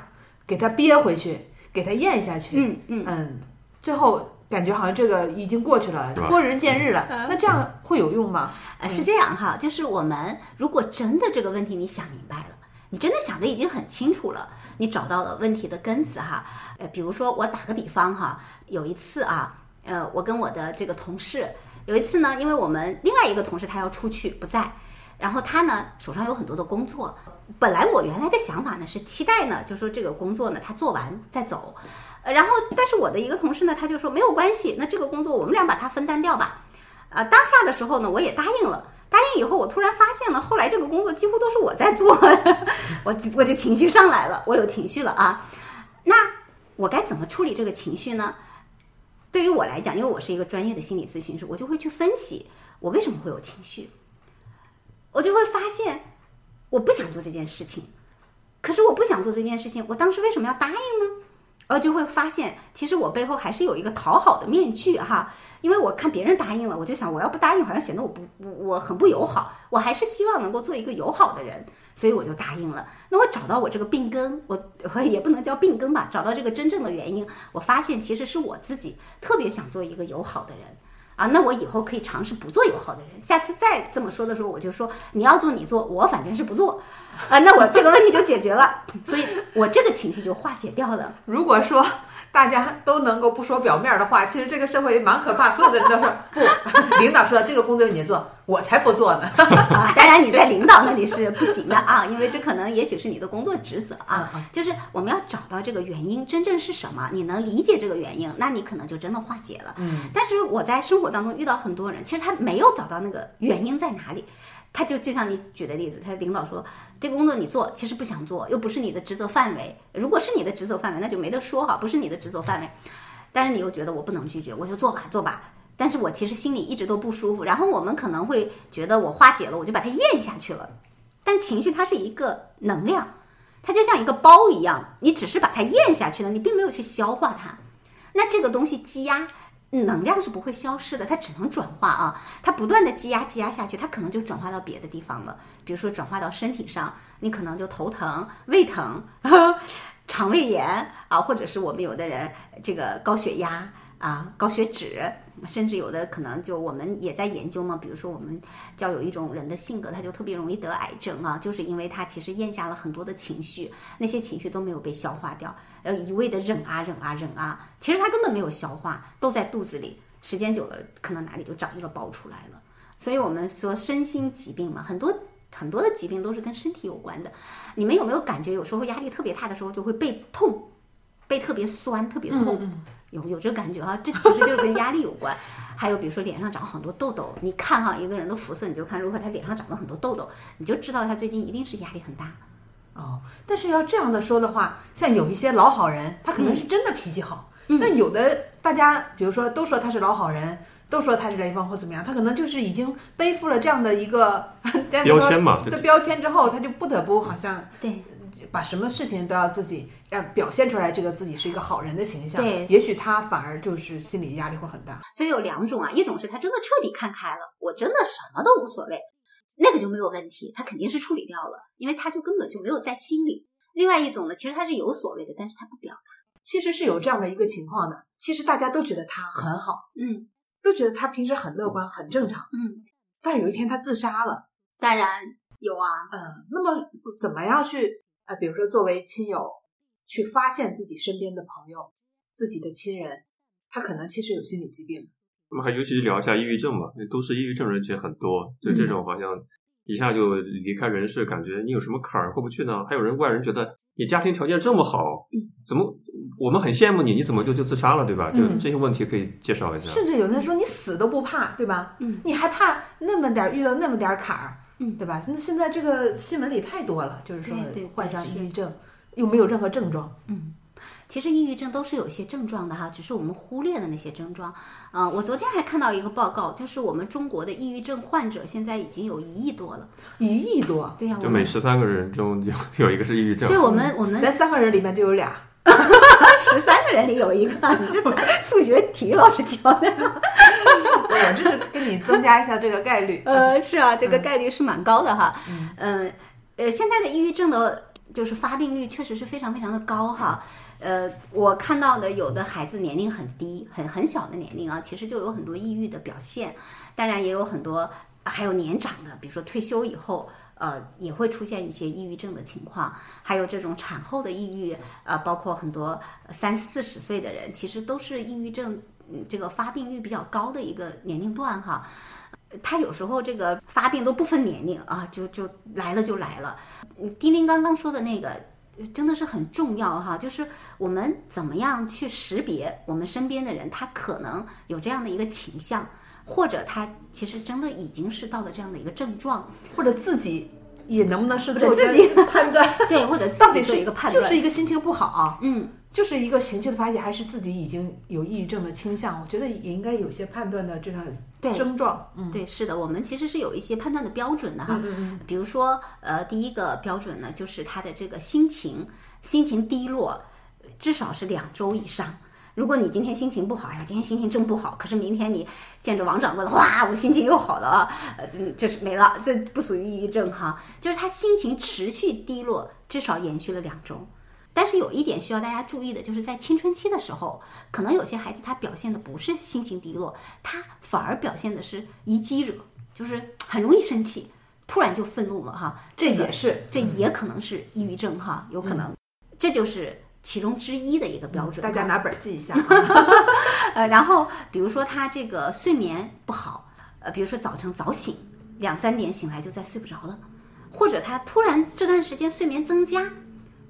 给他憋回去，给他咽下去，嗯嗯嗯，最后感觉好像这个已经过去了，拨人见日了。那这样会有用吗？呃，是这样哈，就是我们如果真的这个问题你想明白了，你真的想的已经很清楚了，你找到了问题的根子哈。呃，比如说我打个比方哈，有一次啊，呃，我跟我的这个同事。有一次呢，因为我们另外一个同事他要出去不在，然后他呢手上有很多的工作。本来我原来的想法呢是期待呢，就说这个工作呢他做完再走。呃，然后但是我的一个同事呢他就说没有关系，那这个工作我们俩把它分担掉吧。呃，当下的时候呢，我也答应了。答应以后，我突然发现了，后来这个工作几乎都是我在做，我我就情绪上来了，我有情绪了啊。那我该怎么处理这个情绪呢？对于我来讲，因为我是一个专业的心理咨询师，我就会去分析我为什么会有情绪。我就会发现，我不想做这件事情，可是我不想做这件事情，我当时为什么要答应呢？呃，就会发现，其实我背后还是有一个讨好的面具哈。因为我看别人答应了，我就想我要不答应，好像显得我不我我很不友好。我还是希望能够做一个友好的人，所以我就答应了。那我找到我这个病根，我我也不能叫病根吧，找到这个真正的原因，我发现其实是我自己特别想做一个友好的人啊。那我以后可以尝试不做友好的人，下次再这么说的时候，我就说你要做你做，我反正是不做啊。那我这个问题就解决了，所以我这个情绪就化解掉了。如果说。大家都能够不说表面的话，其实这个社会蛮可怕。所有的人都说不，领导说这个工作你做，我才不做呢。啊，当然你在领导那里是不行的啊，因为这可能也许是你的工作职责啊。就是我们要找到这个原因真正是什么，你能理解这个原因，那你可能就真的化解了。嗯。但是我在生活当中遇到很多人，其实他没有找到那个原因在哪里。他就就像你举的例子，他领导说这个工作你做，其实不想做，又不是你的职责范围。如果是你的职责范围，那就没得说哈，不是你的职责范围。但是你又觉得我不能拒绝，我就做吧，做吧。但是我其实心里一直都不舒服。然后我们可能会觉得我化解了，我就把它咽下去了。但情绪它是一个能量，它就像一个包一样，你只是把它咽下去了，你并没有去消化它。那这个东西积压。能量是不会消失的，它只能转化啊！它不断的积压积压下去，它可能就转化到别的地方了。比如说转化到身体上，你可能就头疼、胃疼、肠胃炎啊，或者是我们有的人这个高血压啊、高血脂。甚至有的可能就我们也在研究嘛，比如说我们叫有一种人的性格，他就特别容易得癌症啊，就是因为他其实咽下了很多的情绪，那些情绪都没有被消化掉，呃，一味的忍啊忍啊忍啊，其实他根本没有消化，都在肚子里，时间久了可能哪里就长一个包出来了。所以我们说身心疾病嘛，很多很多的疾病都是跟身体有关的。你们有没有感觉有时候压力特别大的时候就会背痛，背特别酸，特别痛？有有这感觉哈，这其实就是跟压力有关。还有比如说脸上长很多痘痘，你看哈一个人的肤色，你就看如果他脸上长了很多痘痘，你就知道他最近一定是压力很大。哦，但是要这样的说的话，像有一些老好人，他可能是真的脾气好。那有的大家比如说都说他是老好人，都说他是雷锋或怎么样，他可能就是已经背负了这样的一个 标签嘛的标签之后，他就不得不好像对。把什么事情都要自己让表现出来，这个自己是一个好人的形象。对，也许他反而就是心理压力会很大。所以有两种啊，一种是他真的彻底看开了，我真的什么都无所谓，那个就没有问题，他肯定是处理掉了，因为他就根本就没有在心里。另外一种呢，其实他是有所谓的，但是他不表达。其实是有这样的一个情况的，其实大家都觉得他很好，嗯，都觉得他平时很乐观，很正常，嗯。但有一天他自杀了，当然有啊，嗯。那么怎么样去？啊，比如说，作为亲友去发现自己身边的朋友、自己的亲人，他可能其实有心理疾病。我们还尤其聊一下抑郁症吧，那都是抑郁症人其实很多，就这种好像一下就离开人世，感觉你有什么坎儿过不去呢？还有人外人觉得你家庭条件这么好，怎么我们很羡慕你，你怎么就就自杀了，对吧？就这些问题可以介绍一下。甚至有的人说你死都不怕，对吧？嗯，你还怕那么点遇到那么点坎儿？嗯，对吧？那现在这个新闻里太多了，就是说患上抑郁症又没有任何症状。嗯，其实抑郁症都是有一些症状的哈，只是我们忽略了那些症状。嗯，我昨天还看到一个报告，就是我们中国的抑郁症患者现在已经有一亿多了，一亿多。对呀，就每十三个人中有 有一个是抑郁症。对我们，我们在三个人里面就有俩。十三个人里有一个，你这 数学体育老师教的。我这是跟你增加一下这个概率。呃，是啊，这个概率是蛮高的哈。嗯，呃，现在的抑郁症的，就是发病率确实是非常非常的高哈。呃，我看到的有的孩子年龄很低，很很小的年龄啊，其实就有很多抑郁的表现。当然也有很多还有年长的，比如说退休以后。呃，也会出现一些抑郁症的情况，还有这种产后的抑郁，呃，包括很多三四十岁的人，其实都是抑郁症，嗯，这个发病率比较高的一个年龄段哈。他有时候这个发病都不分年龄啊，就就来了就来了。丁丁刚刚说的那个真的是很重要哈，就是我们怎么样去识别我们身边的人，他可能有这样的一个倾向。或者他其实真的已经是到了这样的一个症状，或者自己也能不能是自己判断，对，或者自己是做一个判断，就是一个心情不好，嗯，就是一个情绪的发泄，还是自己已经有抑郁症的倾向？我觉得也应该有些判断的这个对症状。嗯对，是的，我们其实是有一些判断的标准的哈。嗯嗯比如说，呃，第一个标准呢，就是他的这个心情，心情低落，至少是两周以上。如果你今天心情不好，哎呀，今天心情真不好，可是明天你见着王掌柜的，哇，我心情又好了啊，呃，这这是没了，这不属于抑郁症哈，就是他心情持续低落，至少延续了两周。但是有一点需要大家注意的，就是在青春期的时候，可能有些孩子他表现的不是心情低落，他反而表现的是一激惹，就是很容易生气，突然就愤怒了哈。这也是这也可能是抑郁症哈，有可能，这就是其中之一的一个标准。大家拿本儿记一下啊。呃，然后比如说他这个睡眠不好，呃，比如说早晨早醒，两三点醒来就再睡不着了，或者他突然这段时间睡眠增加，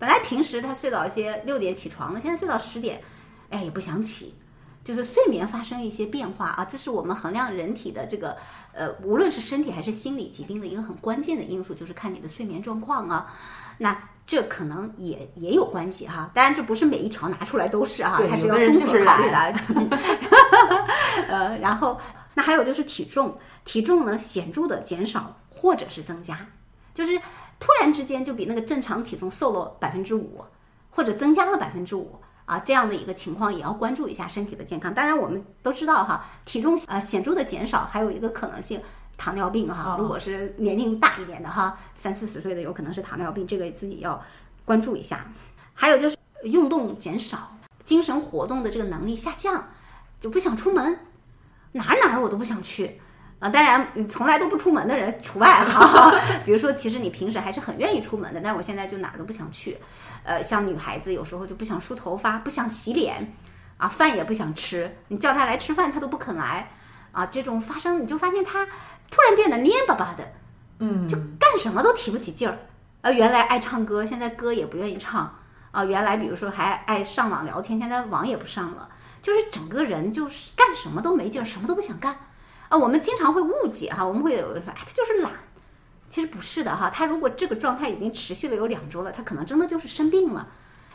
本来平时他睡到一些六点起床了，现在睡到十点，哎也不想起，就是睡眠发生一些变化啊，这是我们衡量人体的这个呃，无论是身体还是心理疾病的一个很关键的因素，就是看你的睡眠状况啊。那这可能也也有关系哈，当然这不是每一条拿出来都是哈，对还是要综合是考虑的。呃，然后那还有就是体重，体重呢显著的减少或者是增加，就是突然之间就比那个正常体重瘦了百分之五，或者增加了百分之五啊，这样的一个情况也要关注一下身体的健康。当然我们都知道哈，体重呃显著的减少，还有一个可能性。糖尿病哈哦，如果是年龄大一点的哈，三四十岁的有可能是糖尿病，这个自己要关注一下。还有就是运动减少，精神活动的这个能力下降，就不想出门，哪儿哪儿我都不想去啊。当然，你从来都不出门的人除外哈。比如说，其实你平时还是很愿意出门的，但是我现在就哪儿都不想去。呃，像女孩子有时候就不想梳头发，不想洗脸，啊，饭也不想吃，你叫她来吃饭，她都不肯来。啊，这种发生你就发现她突然变得蔫巴巴的，嗯，就干什么都提不起劲儿。呃，原来爱唱歌，现在歌也不愿意唱。啊，原来比如说还爱上网聊天，现在网也不上了，就是整个人就是干什么都没劲儿，什么都不想干。啊，我们经常会误解哈，我们会有人说，哎，他就是懒。其实不是的哈，他如果这个状态已经持续了有两周了，他可能真的就是生病了，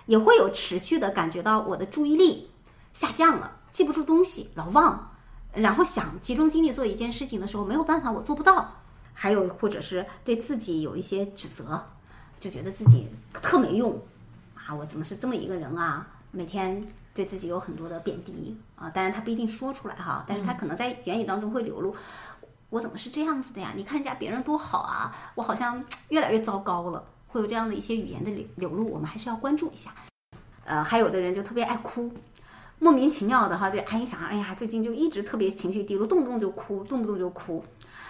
也会有持续的感觉到我的注意力下降了，记不住东西，老忘。然后想集中精力做一件事情的时候，没有办法，我做不到。还有或者是对自己有一些指责，就觉得自己特没用啊，我怎么是这么一个人啊？每天对自己有很多的贬低啊，当然他不一定说出来哈，但是他可能在言语当中会流露，我怎么是这样子的呀？你看人家别人多好啊，我好像越来越糟糕了，会有这样的一些语言的流流露，我们还是要关注一下。呃，还有的人就特别爱哭。莫名其妙的哈，就哎一想，哎呀，最近就一直特别情绪低落，动不动就哭，动不动就哭。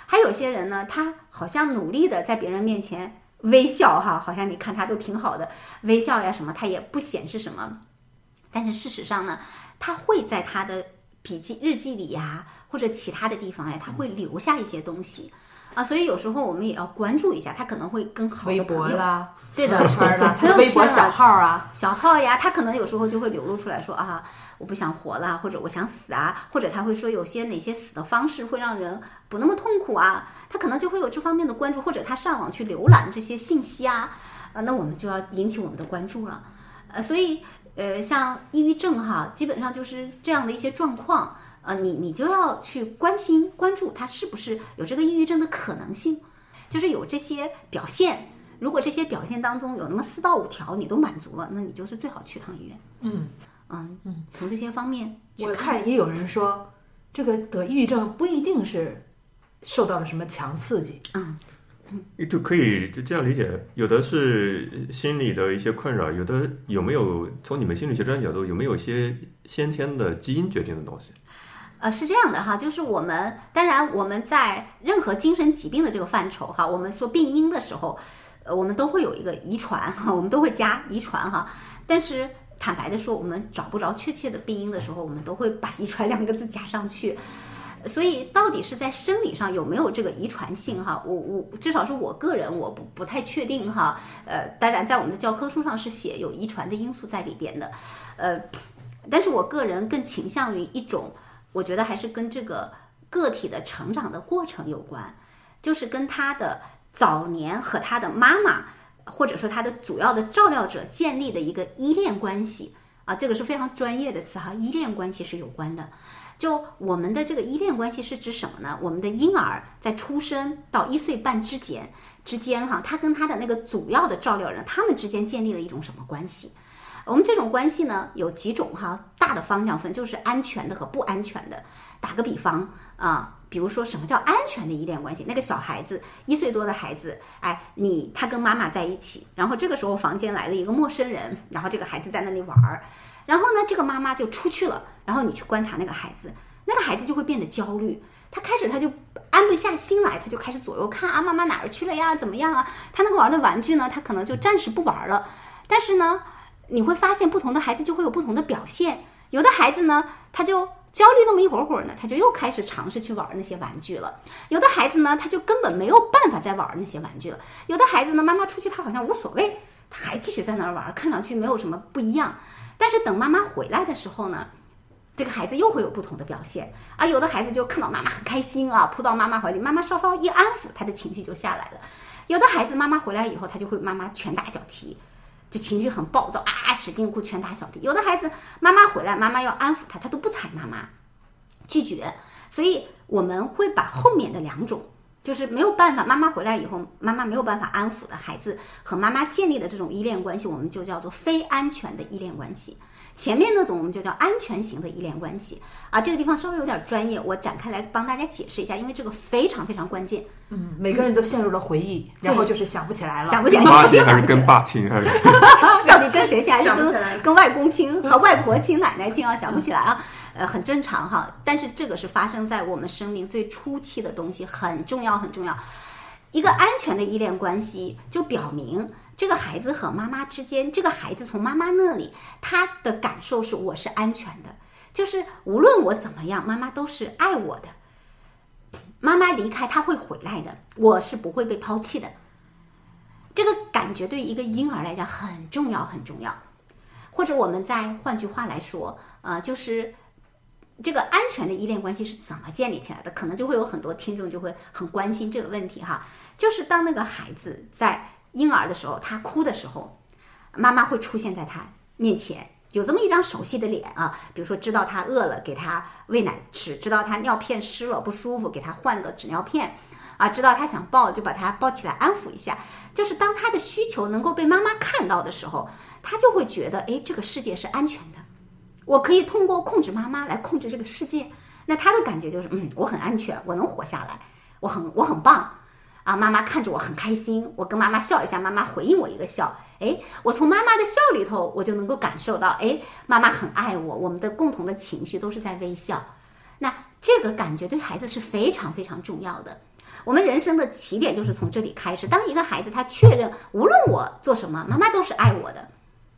还有些人呢，他好像努力的在别人面前微笑哈，好像你看他都挺好的，微笑呀什么，他也不显示什么。但是事实上呢，他会在他的笔记日记里呀，或者其他的地方呀，他会留下一些东西。啊。所以有时候我们也要关注一下，他可能会跟好微的朋友，博啦，对的圈啦，他朋友的微博小号啊，小号呀，他可能有时候就会流露出来说啊，我不想活了，或者我想死啊，或者他会说有些哪些死的方式会让人不那么痛苦啊，他可能就会有这方面的关注，或者他上网去浏览这些信息啊，啊，那我们就要引起我们的关注了，呃，所以呃，像抑郁症哈，基本上就是这样的一些状况，呃，你你就要去关心关注他是不是有这个抑郁症的可能性，就是有这些表现。如果这些表现当中有那么四到五条你都满足了，那你就是最好去趟医院。嗯嗯嗯，从这些方面去我看。也有人说，这个得抑郁症不一定是受到了什么强刺激，就可以就这样理解，有的是心理的一些困扰，有的有没有从你们心理学专业角度有没有一些先天的基因决定的东西？呃，是这样的哈，就是我们当然我们在任何精神疾病的这个范畴哈，我们说病因的时候，呃，我们都会有一个遗传哈，我们都会加遗传哈。但是坦白的说，我们找不着确切的病因的时候，我们都会把遗传两个字加上去。所以到底是在生理上有没有这个遗传性哈？我我至少是我个人我不不太确定哈。呃，当然在我们的教科书上是写有遗传的因素在里边的，呃，但是我个人更倾向于一种。我觉得还是跟这个个体的成长的过程有关，就是跟他的早年和他的妈妈，或者说他的主要的照料者建立的一个依恋关系啊，这个是非常专业的词哈，依恋关系是有关的。就我们的这个依恋关系是指什么呢？我们的婴儿在出生到一岁半之间之间哈，他跟他的那个主要的照料人，他们之间建立了一种什么关系？我们这种关系呢，有几种哈，大的方向分就是安全的和不安全的。打个比方啊，比如说什么叫安全的依恋关系？那个小孩子一岁多的孩子，哎，你他跟妈妈在一起，然后这个时候房间来了一个陌生人，然后这个孩子在那里玩儿，然后呢，这个妈妈就出去了，然后你去观察那个孩子，那个孩子就会变得焦虑，他开始他就安不下心来，他就开始左右看啊，妈妈哪儿去了呀？怎么样啊？他那个玩的玩具呢，他可能就暂时不玩了，但是呢，你会发现不同的孩子就会有不同的表现，有的孩子呢，他就。焦虑那么一会儿会儿呢，他就又开始尝试去玩那些玩具了。有的孩子呢，他就根本没有办法再玩那些玩具了。有的孩子呢，妈妈出去他好像无所谓，他还继续在那儿玩，看上去没有什么不一样。但是等妈妈回来的时候呢，这个孩子又会有不同的表现啊。有的孩子就看到妈妈很开心啊，扑到妈妈怀里，妈妈稍稍一安抚，他的情绪就下来了。有的孩子妈妈回来以后，他就会妈妈拳打脚踢，就情绪很暴躁啊，使劲哭，拳打脚踢。有的孩子妈妈回来，妈妈要安抚他，他都不睬妈妈。拒绝，所以我们会把后面的两种，就是没有办法，妈妈回来以后，妈妈没有办法安抚的孩子和妈妈建立的这种依恋关系，我们就叫做非安全的依恋关系。前面那种我们就叫安全型的依恋关系啊。这个地方稍微有点专业，我展开来帮大家解释一下，因为这个非常非常关键。嗯，每个人都陷入了回忆，然后就是想不起来了，想不起来，妈亲还是跟爸亲还是？到底跟谁亲？还是跟跟外公亲和外婆亲、奶奶亲啊？想不起来啊。呃，很正常哈，但是这个是发生在我们生命最初期的东西，很重要很重要。一个安全的依恋关系，就表明这个孩子和妈妈之间，这个孩子从妈妈那里，他的感受是我是安全的，就是无论我怎么样，妈妈都是爱我的。妈妈离开，他会回来的，我是不会被抛弃的。这个感觉对一个婴儿来讲很重要很重要。或者我们再换句话来说，呃，就是。这个安全的依恋关系是怎么建立起来的？可能就会有很多听众就会很关心这个问题哈。就是当那个孩子在婴儿的时候，他哭的时候，妈妈会出现在他面前，有这么一张熟悉的脸啊。比如说，知道他饿了，给他喂奶吃；知道他尿片湿了不舒服，给他换个纸尿片啊；知道他想抱，就把他抱起来安抚一下。就是当他的需求能够被妈妈看到的时候，他就会觉得，哎，这个世界是安全的。我可以通过控制妈妈来控制这个世界，那他的感觉就是，嗯，我很安全，我能活下来，我很我很棒，啊，妈妈看着我很开心，我跟妈妈笑一下，妈妈回应我一个笑，哎，我从妈妈的笑里头，我就能够感受到，哎，妈妈很爱我，我们的共同的情绪都是在微笑，那这个感觉对孩子是非常非常重要的。我们人生的起点就是从这里开始，当一个孩子他确认无论我做什么，妈妈都是爱我的，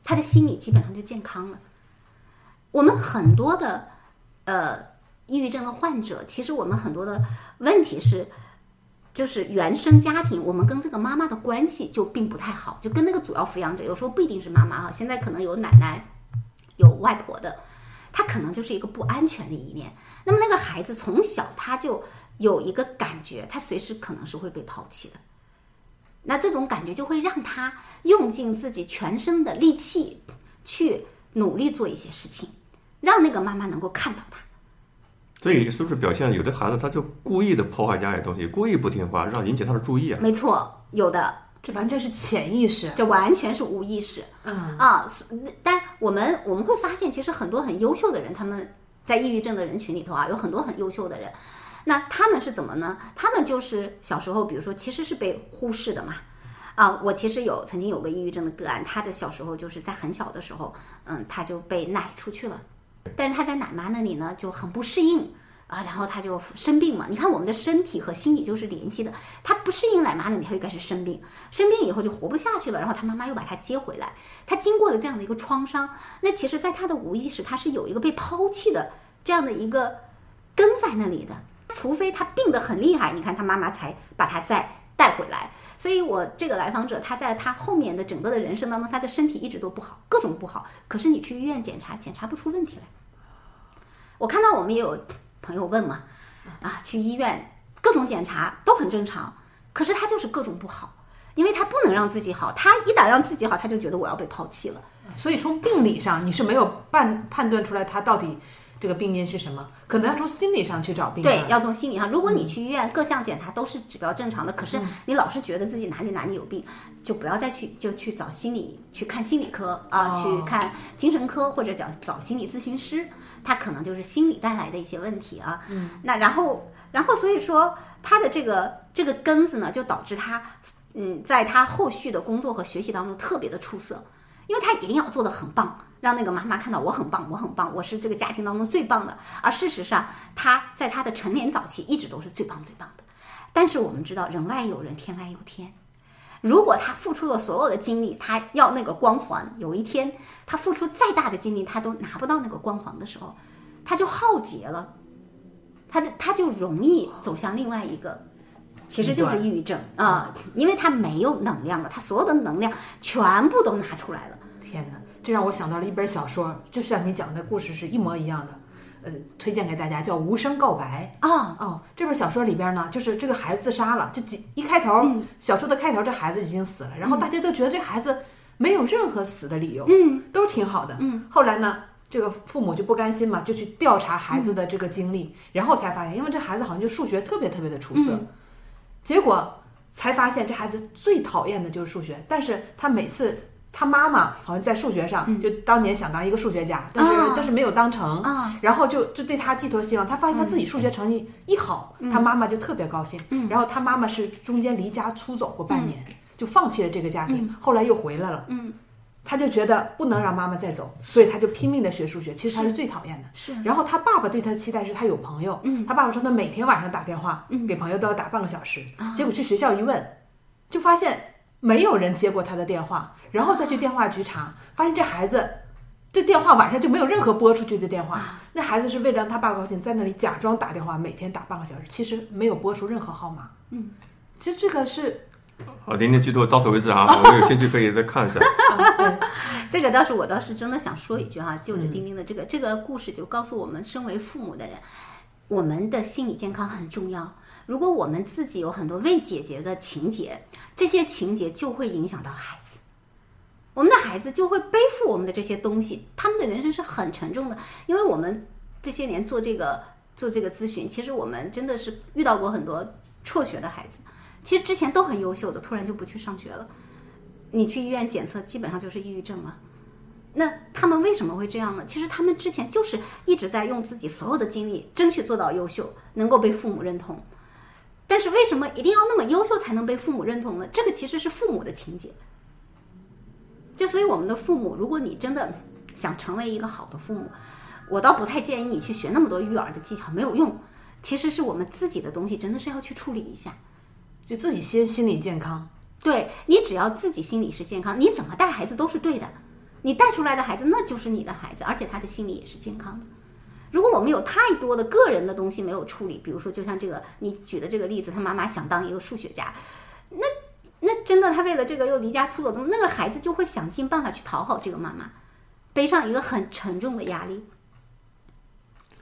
他的心理基本上就健康了。我们很多的，呃，抑郁症的患者，其实我们很多的问题是，就是原生家庭，我们跟这个妈妈的关系就并不太好，就跟那个主要抚养者，有时候不一定是妈妈哈，现在可能有奶奶，有外婆的，他可能就是一个不安全的一面。那么那个孩子从小他就有一个感觉，他随时可能是会被抛弃的，那这种感觉就会让他用尽自己全身的力气去努力做一些事情。让那个妈妈能够看到他，所以是不是表现有的孩子他就故意的破坏家里东西，故意不听话，让引起他的注意啊？没错，有的，这完全是潜意识，这完全是无意识。嗯啊，但我们我们会发现，其实很多很优秀的人，他们在抑郁症的人群里头啊，有很多很优秀的人。那他们是怎么呢？他们就是小时候，比如说，其实是被忽视的嘛。啊，我其实有曾经有个抑郁症的个案，他的小时候就是在很小的时候，嗯，他就被奶出去了。但是他在奶妈那里呢就很不适应啊，然后他就生病嘛。你看我们的身体和心理就是联系的，他不适应奶妈那里，他就开始生病，生病以后就活不下去了。然后他妈妈又把他接回来，他经过了这样的一个创伤，那其实，在他的无意识，他是有一个被抛弃的这样的一个根在那里的。除非他病得很厉害，你看他妈妈才把他再带回来。所以我这个来访者，他在他后面的整个的人生当中，他的身体一直都不好，各种不好。可是你去医院检查，检查不出问题来。我看到我们也有朋友问嘛，啊，去医院各种检查都很正常，可是他就是各种不好，因为他不能让自己好，他一旦让自己好，他就觉得我要被抛弃了。所以从病理上你是没有判判断出来他到底这个病因是什么，可能要从心理上去找病对，要从心理上。如果你去医院各项检查都是指标正常的，可是你老是觉得自己哪里哪里有病，就不要再去就去找心理去看心理科啊，哦去看精神科或者找找心理咨询师，他可能就是心理带来的一些问题啊。嗯，那然后然后所以说他的这个这个根子呢，就导致他嗯，在他后续的工作和学习当中特别的出色，因为他一定要做的很棒。让那个妈妈看到我很棒，我很棒，我是这个家庭当中最棒的。而事实上，他在他的成年早期一直都是最棒最棒的。但是我们知道，人外有人，天外有天。如果他付出了所有的精力，他要那个光环，有一天他付出再大的精力，他都拿不到那个光环的时候，他就耗竭了，他的他就容易走向另外一个，其实就是抑郁症啊、因为他没有能量了，他所有的能量全部都拿出来了。天哪，这让我想到了一本小说，就像你讲的故事是一模一样的。呃，推荐给大家叫《无声告白》啊，哦。这本小说里边呢，就是这个孩子自杀了，就几一开头、小说的开头，这孩子已经死了，然后大家都觉得这孩子没有任何死的理由，嗯，都挺好的，嗯。后来呢，这个父母就不甘心嘛，就去调查孩子的这个经历，然后才发现，因为这孩子好像就数学特别特别的出色，结果才发现这孩子最讨厌的就是数学，但是他每次。他妈妈好像在数学上，就当年想当一个数学家，但是、啊但是没有当成，啊然后就就对他寄托希望。他发现他自己数学成绩一好，他妈妈就特别高兴。然后他妈妈是中间离家出走过半年，就放弃了这个家庭，后来又回来了。嗯，他就觉得不能让妈妈再走，所以他就拼命的学数学。其实他是最讨厌的。是然后他爸爸对他的期待是他有朋友。嗯他爸爸说他每天晚上打电话，给朋友都要打半个小时。结果去学校一问，就发现没有人接过他的电话，然后再去电话局查，发现这孩子。这电话晚上就没有任何拨出去的电话，那孩子是为了让他爸高兴，在那里假装打电话，每天打半个小时，其实没有拨出任何号码。嗯，其实这个是，好，今天剧透到此为止啊，我们有兴趣可以再看一下。这个倒是我倒是真的想说一句哈，就着丁丁的这个、这个故事，就告诉我们，身为父母的人，我们的心理健康很重要。如果我们自己有很多未解决的情节，这些情节就会影响到孩子，我们的孩子就会背负我们的这些东西，他们的人生是很沉重的。因为我们这些年做这个做这个咨询，其实我们真的是遇到过很多辍学的孩子，其实之前都很优秀的，突然就不去上学了。你去医院检测，基本上就是抑郁症了。那他们为什么会这样呢？其实他们之前就是一直在用自己所有的精力，争取做到优秀，能够被父母认同。但是为什么一定要那么优秀才能被父母认同呢？这个其实是父母的情节。就所以我们的父母，如果你真的想成为一个好的父母，我倒不太建议你去学那么多育儿的技巧，没有用。其实是我们自己的东西，真的是要去处理一下。就自己先心理健康。对你只要自己心理是健康，你怎么带孩子都是对的。你带出来的孩子那就是你的孩子，而且他的心理也是健康的。如果我们有太多的个人的东西没有处理，比如说就像这个你举的这个例子，他妈妈想当一个数学家，那那真的他为了这个又离家出走，那个孩子就会想尽办法去讨好这个妈妈，背上一个很沉重的压力，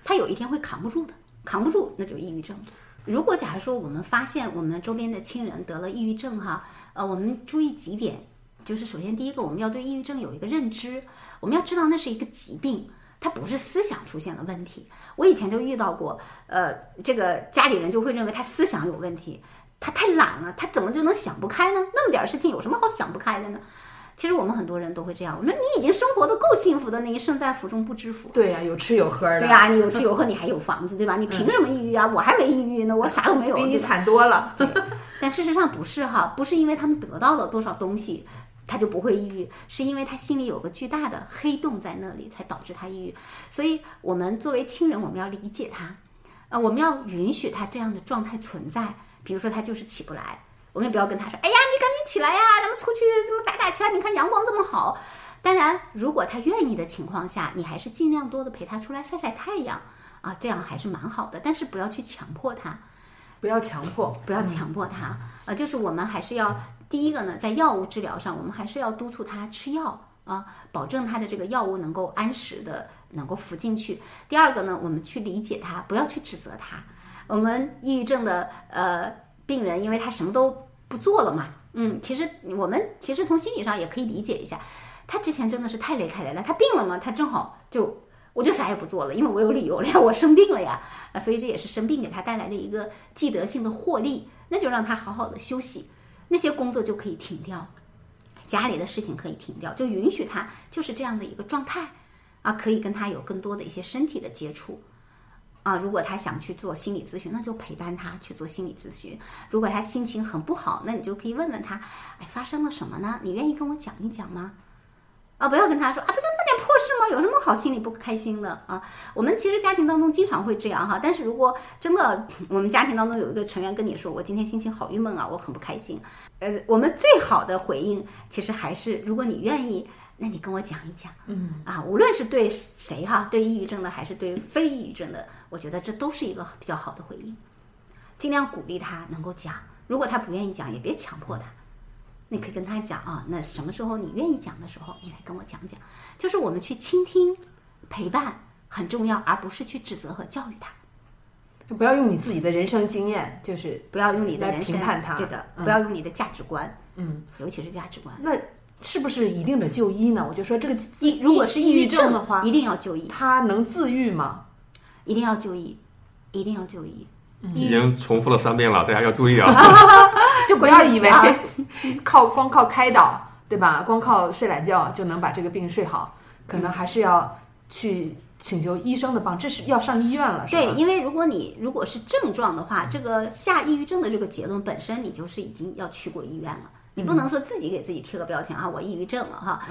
他有一天会扛不住的，扛不住那就抑郁症。如果假如说我们发现我们周边的亲人得了抑郁症哈，呃，我们注意几点，就是首先第一个，我们要对抑郁症有一个认知，我们要知道那是一个疾病，它不是思想出现了问题。我以前就遇到过，呃，这个家里人就会认为他思想有问题，他太懒了，他怎么就能想不开呢？那么点儿事情有什么好想不开的呢？其实我们很多人都会这样，我说你已经生活的够幸福的，你胜在福中不知福。对呀、有吃有喝的，对呀、你有吃有喝，你还有房子，对吧？你凭什么抑郁啊？我还没抑郁呢，我啥都没有。比你惨多了。但事实上不是哈，不是因为他们得到了多少东西，他就不会抑郁，是因为他心里有个巨大的黑洞在那里，才导致他抑郁。所以，我们作为亲人，我们要理解他，呃，我们要允许他这样的状态存在。比如说，他就是起不来，我们也不要跟他说：“哎呀，你赶紧起来呀，咱们出去这么打打拳，你看阳光这么好。”当然，如果他愿意的情况下，你还是尽量多的陪他出来晒晒太阳啊，这样还是蛮好的。但是不要去强迫他。不要强迫，不要强迫他，呃，就是我们还是要第一个呢，在药物治疗上，我们还是要督促他吃药啊，保证他的这个药物能够按时的能够服进去。第二个呢，我们去理解他，不要去指责他。我们抑郁症的呃病人，因为他什么都不做了嘛，嗯，其实我们其实从心理上也可以理解一下，他之前真的是太累太累了，他病了嘛，他正好就我就啥也不做了，因为我有理由了呀，我生病了呀，啊，所以这也是生病给他带来的一个既得性的获利，那就让他好好的休息，那些工作就可以停掉，家里的事情可以停掉，就允许他就是这样的一个状态，啊，可以跟他有更多的一些身体的接触。啊，如果他想去做心理咨询，那就陪伴他去做心理咨询。如果他心情很不好，那你就可以问问他，哎，发生了什么呢？你愿意跟我讲一讲吗？啊，不要跟他说啊，不就那点破事吗？有什么好心里不开心的啊？我们其实家庭当中经常会这样哈，但是如果真的我们家庭当中有一个成员跟你说，我今天心情好郁闷啊，我很不开心，呃，我们最好的回应其实还是，如果你愿意。那你跟我讲一讲，嗯啊，无论是对谁哈，对抑郁症的还是对非抑郁症的，我觉得这都是一个比较好的回应。尽量鼓励他能够讲，如果他不愿意讲，也别强迫他。你可以跟他讲啊，那什么时候你愿意讲的时候，你来跟我讲讲。就是我们去倾听、陪伴很重要，而不是去指责和教育他。就不要用你自己的人生经验，就是不要用你的人生评判他对的，嗯不要用你的价值观，嗯，尤其是价值观。那是不是一定得就医呢？我就说这个抑如果是抑郁症的话，一定要就医，他能自愈吗？一定要就医，一定要就医。已经重复了三遍了，大家要注意啊！就不要以为啊 靠光靠开导，对吧？光靠睡懒觉就能把这个病睡好，可能还是要去请求医生的帮，这是要上医院了，对，因为如果你如果是症状的话，这个下抑郁症的这个结论本身，你就是已经要去过医院了。你不能说自己给自己贴个标签啊，我抑郁症了哈。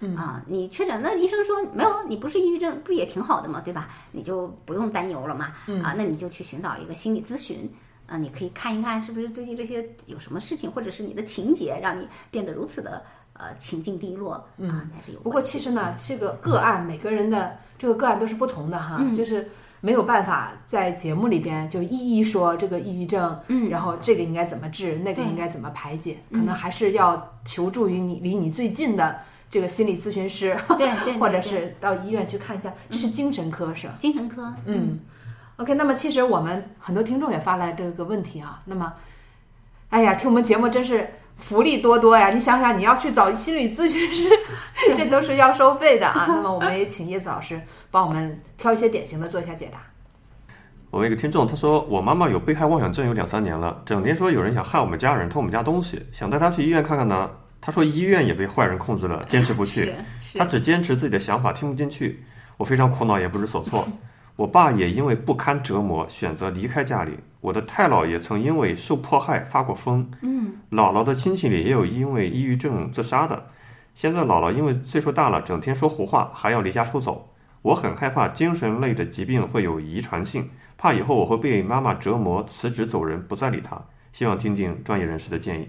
嗯啊，你确诊，那医生说没有，你不是抑郁症，不也挺好的嘛，对吧？你就不用担忧了嘛。嗯啊，那你就去寻找一个心理咨询啊，你可以看一看是不是最近这些有什么事情，或者是你的情节让你变得如此的呃情境低落啊，还是有关系。不过其实呢，这个个案每个人的这个个案都是不同的哈，嗯就是没有办法在节目里边就一一说这个抑郁症，嗯然后这个应该怎么治，那个应该怎么排解，可能还是要求助于你离你最近的这个心理咨询师，对 对对或者是到医院去看一下，这是精神科是吧？精神科，嗯，OK，那么其实我们很多听众也发来这个问题啊，那么，哎呀，听我们节目真是福利多多呀！你想想，你要去找心理咨询师，这都是要收费的啊。那么我们也请叶子老师帮我们挑一些典型的做一下解答。我们一个听众他说，我妈妈有被害妄想症有两三年了，整天说有人想害我们家人，偷我们家东西，想带她去医院看看呢。她说医院也被坏人控制了，坚持不去。他只坚持自己的想法，听不进去。我非常苦恼，也不知所措。我爸也因为不堪折磨，选择离开家里。我的太姥爷曾因为受迫害发过疯。嗯，姥姥的亲戚里也有因为抑郁症自杀的。现在姥姥因为岁数大了，整天说胡话，还要离家出走。我很害怕精神类的疾病会有遗传性，怕以后我会被妈妈折磨，辞职走人，不再理她。希望听听专业人士的建议。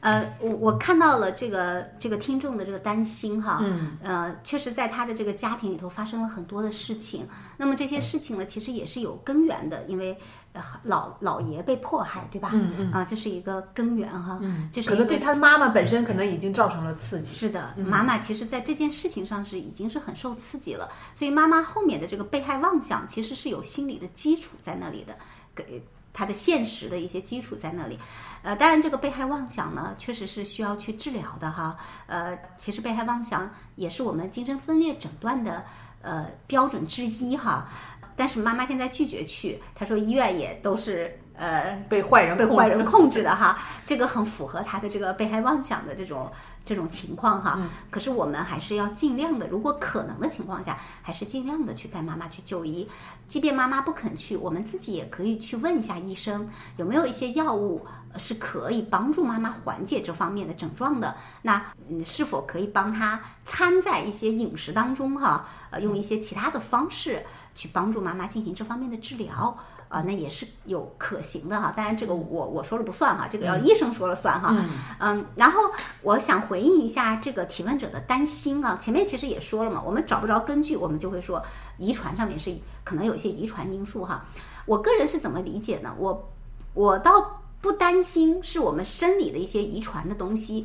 呃，我我看到了这个这个听众的这个担心哈，嗯，呃，确实在他的这个家庭里头发生了很多的事情。那么这些事情呢，其实也是有根源的，因为呃老老爷被迫害，对吧？嗯嗯啊，这是一个根源哈，嗯就是可能对他妈妈本身可能已经造成了刺激。是的，妈妈其实在这件事情上是已经是很受刺激了，所以妈妈后面的这个被害妄想其实是有心理的基础在那里的，给他的现实的一些基础在那里。呃，当然这个被害妄想呢，确实是需要去治疗的哈。呃，其实被害妄想也是我们精神分裂诊断的呃标准之一哈。但是妈妈现在拒绝去，她说医院也都是呃被坏人被坏人控制的哈，这个很符合她的这个被害妄想的这种这种情况哈。可是我们还是要尽量的，如果可能的情况下，还是尽量的去带妈妈去就医。即便妈妈不肯去，我们自己也可以去问一下医生，有没有一些药物呃是可以帮助妈妈缓解这方面的症状的。那嗯，是否可以帮她掺在一些饮食当中哈？呃，用一些其他的方式去帮助妈妈进行这方面的治疗。啊、那也是有可行的哈。当然，这个我我说了不算哈，这个要医生说了算哈。嗯然后我想回应一下这个提问者的担心啊，前面其实也说了嘛，我们找不着根据，我们就会说遗传上面是可能有一些遗传因素哈。我个人是怎么理解呢？我我倒不担心是我们生理的一些遗传的东西，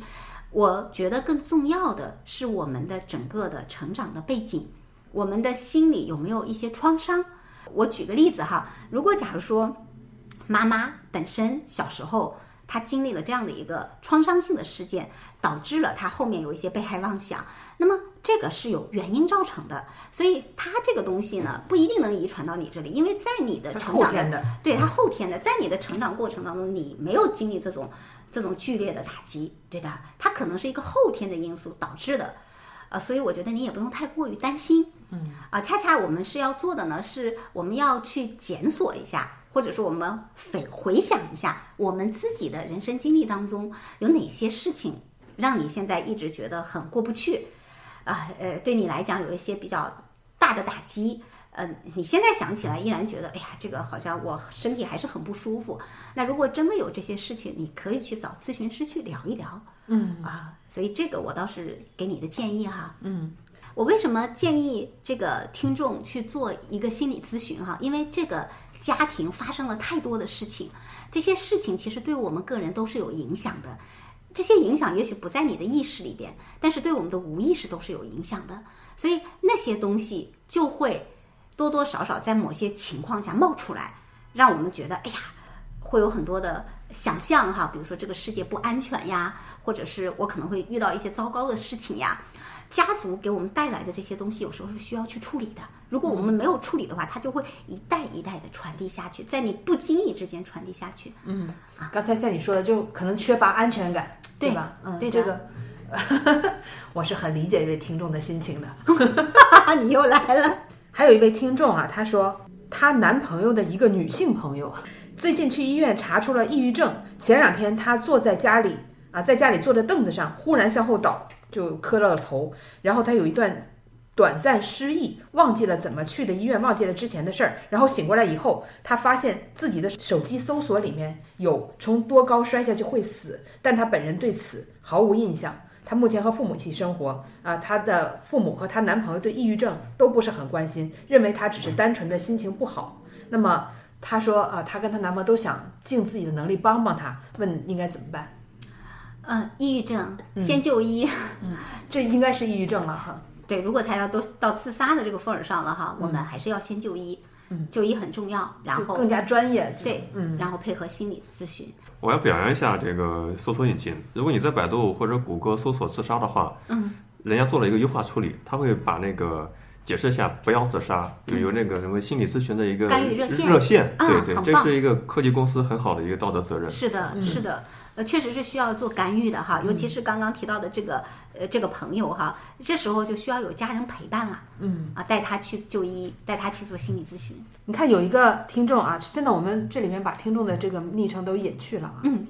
我觉得更重要的是我们的整个的成长的背景，我们的心理有没有一些创伤。我举个例子哈，如果假如说妈妈本身小时候她经历了这样的一个创伤性的事件，导致了她后面有一些被害妄想，那么这个是有原因造成的，所以它这个东西呢不一定能遗传到你这里，因为在你的成长的，对它后天的，在你的成长过程当中，你没有经历这种这种剧烈的打击，对的，它可能是一个后天的因素导致的，呃，所以我觉得你也不用太过于担心，嗯，啊，恰恰我们是要做的呢，是我们要去检索一下，或者说我们回回想一下我们自己的人生经历当中有哪些事情让你现在一直觉得很过不去，啊，呃，对你来讲有一些比较大的打击。嗯，你现在想起来依然觉得，哎呀，这个好像我身体还是很不舒服。那如果真的有这些事情，你可以去找咨询师去聊一聊。嗯啊，所以这个我倒是给你的建议哈。嗯，我为什么建议这个听众去做一个心理咨询哈？因为这个家庭发生了太多的事情，这些事情其实对我们个人都是有影响的。这些影响也许不在你的意识里边，但是对我们的无意识都是有影响的。所以那些东西就会多多少少在某些情况下冒出来，让我们觉得，哎呀，会有很多的想象哈，比如说这个世界不安全呀，或者是我可能会遇到一些糟糕的事情呀。家族给我们带来的这些东西，有时候是需要去处理的。如果我们没有处理的话，它就会一代一代的传递下去，在你不经意之间传递下去。嗯刚才像你说的，就可能缺乏安全感，对吧？嗯，对的这个 我是很理解这位听众的心情的。你又来了，还有一位听众啊，她说她男朋友的一个女性朋友最近去医院查出了抑郁症。前两天她坐在家里啊，在家里坐着凳子上，忽然向后倒，就磕到了头，然后她有一段短暂失忆，忘记了怎么去的医院，忘记了之前的事儿。然后醒过来以后，她发现自己的手机搜索里面有从多高摔下去会死，但她本人对此毫无印象。她目前和父母一起生活，啊，她的父母和她男朋友对抑郁症都不是很关心，认为她只是单纯的心情不好。那么她说，啊，她跟她男朋友都想尽自己的能力帮帮她，问应该怎么办？嗯，抑郁症先就医。嗯 这应该是抑郁症了哈。对，如果他要都到自杀的这个份儿上了哈，我们还是要先就医。嗯，就医很重要，然后更加专业。对，嗯，然后配合心理咨询。我要表扬一下这个搜索引擎。如果你在百度或者谷歌搜索自杀的话，嗯，人家做了一个优化处理，他会把那个解释一下不要自杀，有有那个什么心理咨询的一个干预热线热线，啊对对，这是一个科技公司很好的一个道德责任。是的，是的，呃，确实是需要做干预的哈，尤其是刚刚提到的这个呃这个朋友哈，这时候就需要有家人陪伴了，嗯啊，带他去就医，带他去做心理咨询。你看有一个听众啊，现在我们这里面把听众的这个昵称都隐去了啊。嗯，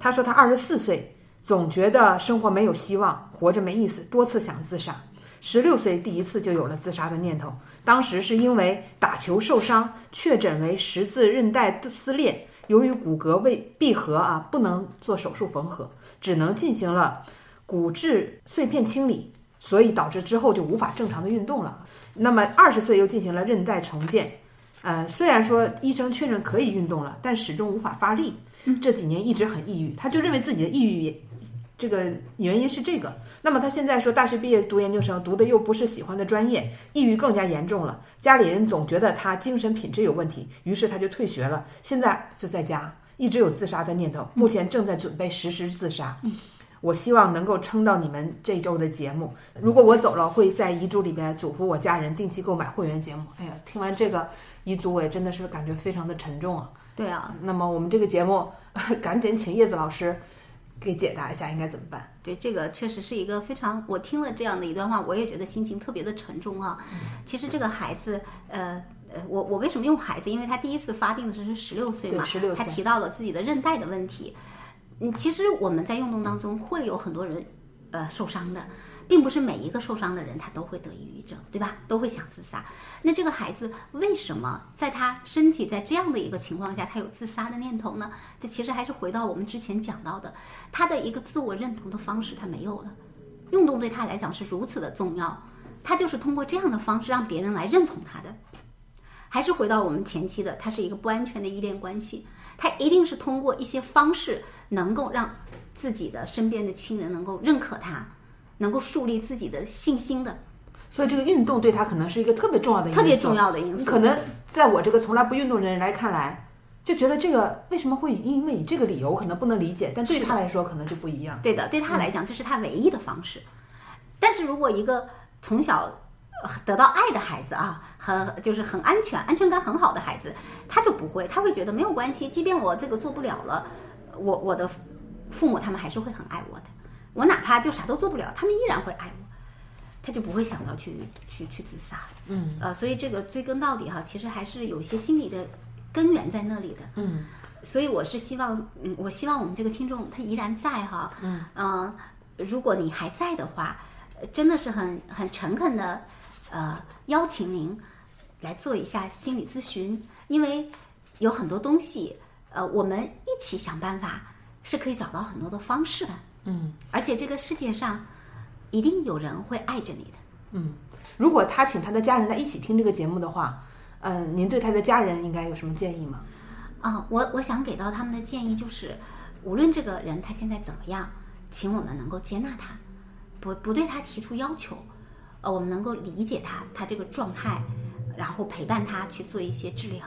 他说他二十四岁，总觉得生活没有希望，活着没意思，多次想自杀。十六岁第一次就有了自杀的念头，当时是因为打球受伤，确诊为十字韧带撕裂，由于骨骼未闭合啊，不能做手术缝合，只能进行了骨质碎片清理，所以导致之后就无法正常的运动了。那么二十岁又进行了韧带重建，呃，虽然说医生确认可以运动了，但始终无法发力。这几年一直很抑郁，他就认为自己的抑郁也这个原因是这个。那么他现在说大学毕业读研究生，读的又不是喜欢的专业，抑郁更加严重了。家里人总觉得他精神品质有问题，于是他就退学了，现在就在家，一直有自杀的念头，目前正在准备实施自杀。我希望能够撑到你们这周的节目。如果我走了，会在遗嘱里边嘱咐我家人定期购买会员节目。哎呀，听完这个遗嘱，我也真的是感觉非常的沉重啊。对啊，那么我们这个节目，赶紧请叶子老师给解答一下应该怎么办。对，这个确实是一个非常，我听了这样的一段话，我也觉得心情特别的沉重啊、其实这个孩子，呃。呃，我我为什么用孩子？因为他第一次发病的时候是十六岁嘛，岁他提到了自己的韧带的问题。嗯，其实我们在运动当中会有很多人，呃，受伤的，并不是每一个受伤的人他都会得抑郁症，对吧？都会想自杀。那这个孩子为什么在他身体在这样的一个情况下，他有自杀的念头呢？这其实还是回到我们之前讲到的，他的一个自我认同的方式他没有了。运动对他来讲是如此的重要，他就是通过这样的方式让别人来认同他的。还是回到我们前期的，他是一个不安全的依恋关系，他一定是通过一些方式能够让自己的身边的亲人能够认可他，能够树立自己的信心的，所以这个运动对他可能是一个特别重要的因素，特别重要的因素。可能在我这个从来不运动的人来看来，就觉得这个为什么会因为以这个理由，我可能不能理解，但对他来说可能就不一样。对的，对他来讲，这是他唯一的方式。但是如果一个从小呃得到爱的孩子啊，很就是很安全、安全感很好的孩子，他就不会，他会觉得没有关系，即便我这个做不了了，我我的父母他们还是会很爱我的。我哪怕就啥都做不了，他们依然会爱我，他就不会想到去去去自杀。嗯呃，所以这个追根到底哈，其实还是有一些心理的根源在那里的。嗯所以我是希望，嗯，我希望我们这个听众他依然在哈，嗯如果你还在的话，呃真的是很很诚恳的，呃，邀请您来做一下心理咨询，因为有很多东西，呃，我们一起想办法是可以找到很多的方式的，嗯而且这个世界上一定有人会爱着你的。嗯，如果他请他的家人来一起听这个节目的话，嗯、您对他的家人应该有什么建议吗？啊，我我想给到他们的建议就是，无论这个人他现在怎么样，请我们能够接纳他，不不对他提出要求，呃，我们能够理解他他这个状态，然后陪伴他去做一些治疗。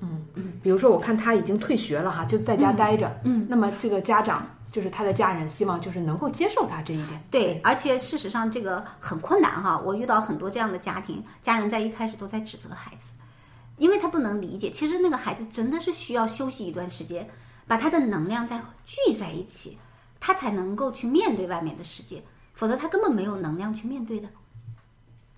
嗯嗯比如说，我看他已经退学了哈，就在家待着。嗯，那么这个家长就是他的家人，希望就是能够接受他这一点。对，而且事实上这个很困难哈，我遇到很多这样的家庭，家人在一开始都在指责孩子，因为他不能理解，其实那个孩子真的是需要休息一段时间，把他的能量再聚在一起，他才能够去面对外面的世界，否则他根本没有能量去面对的。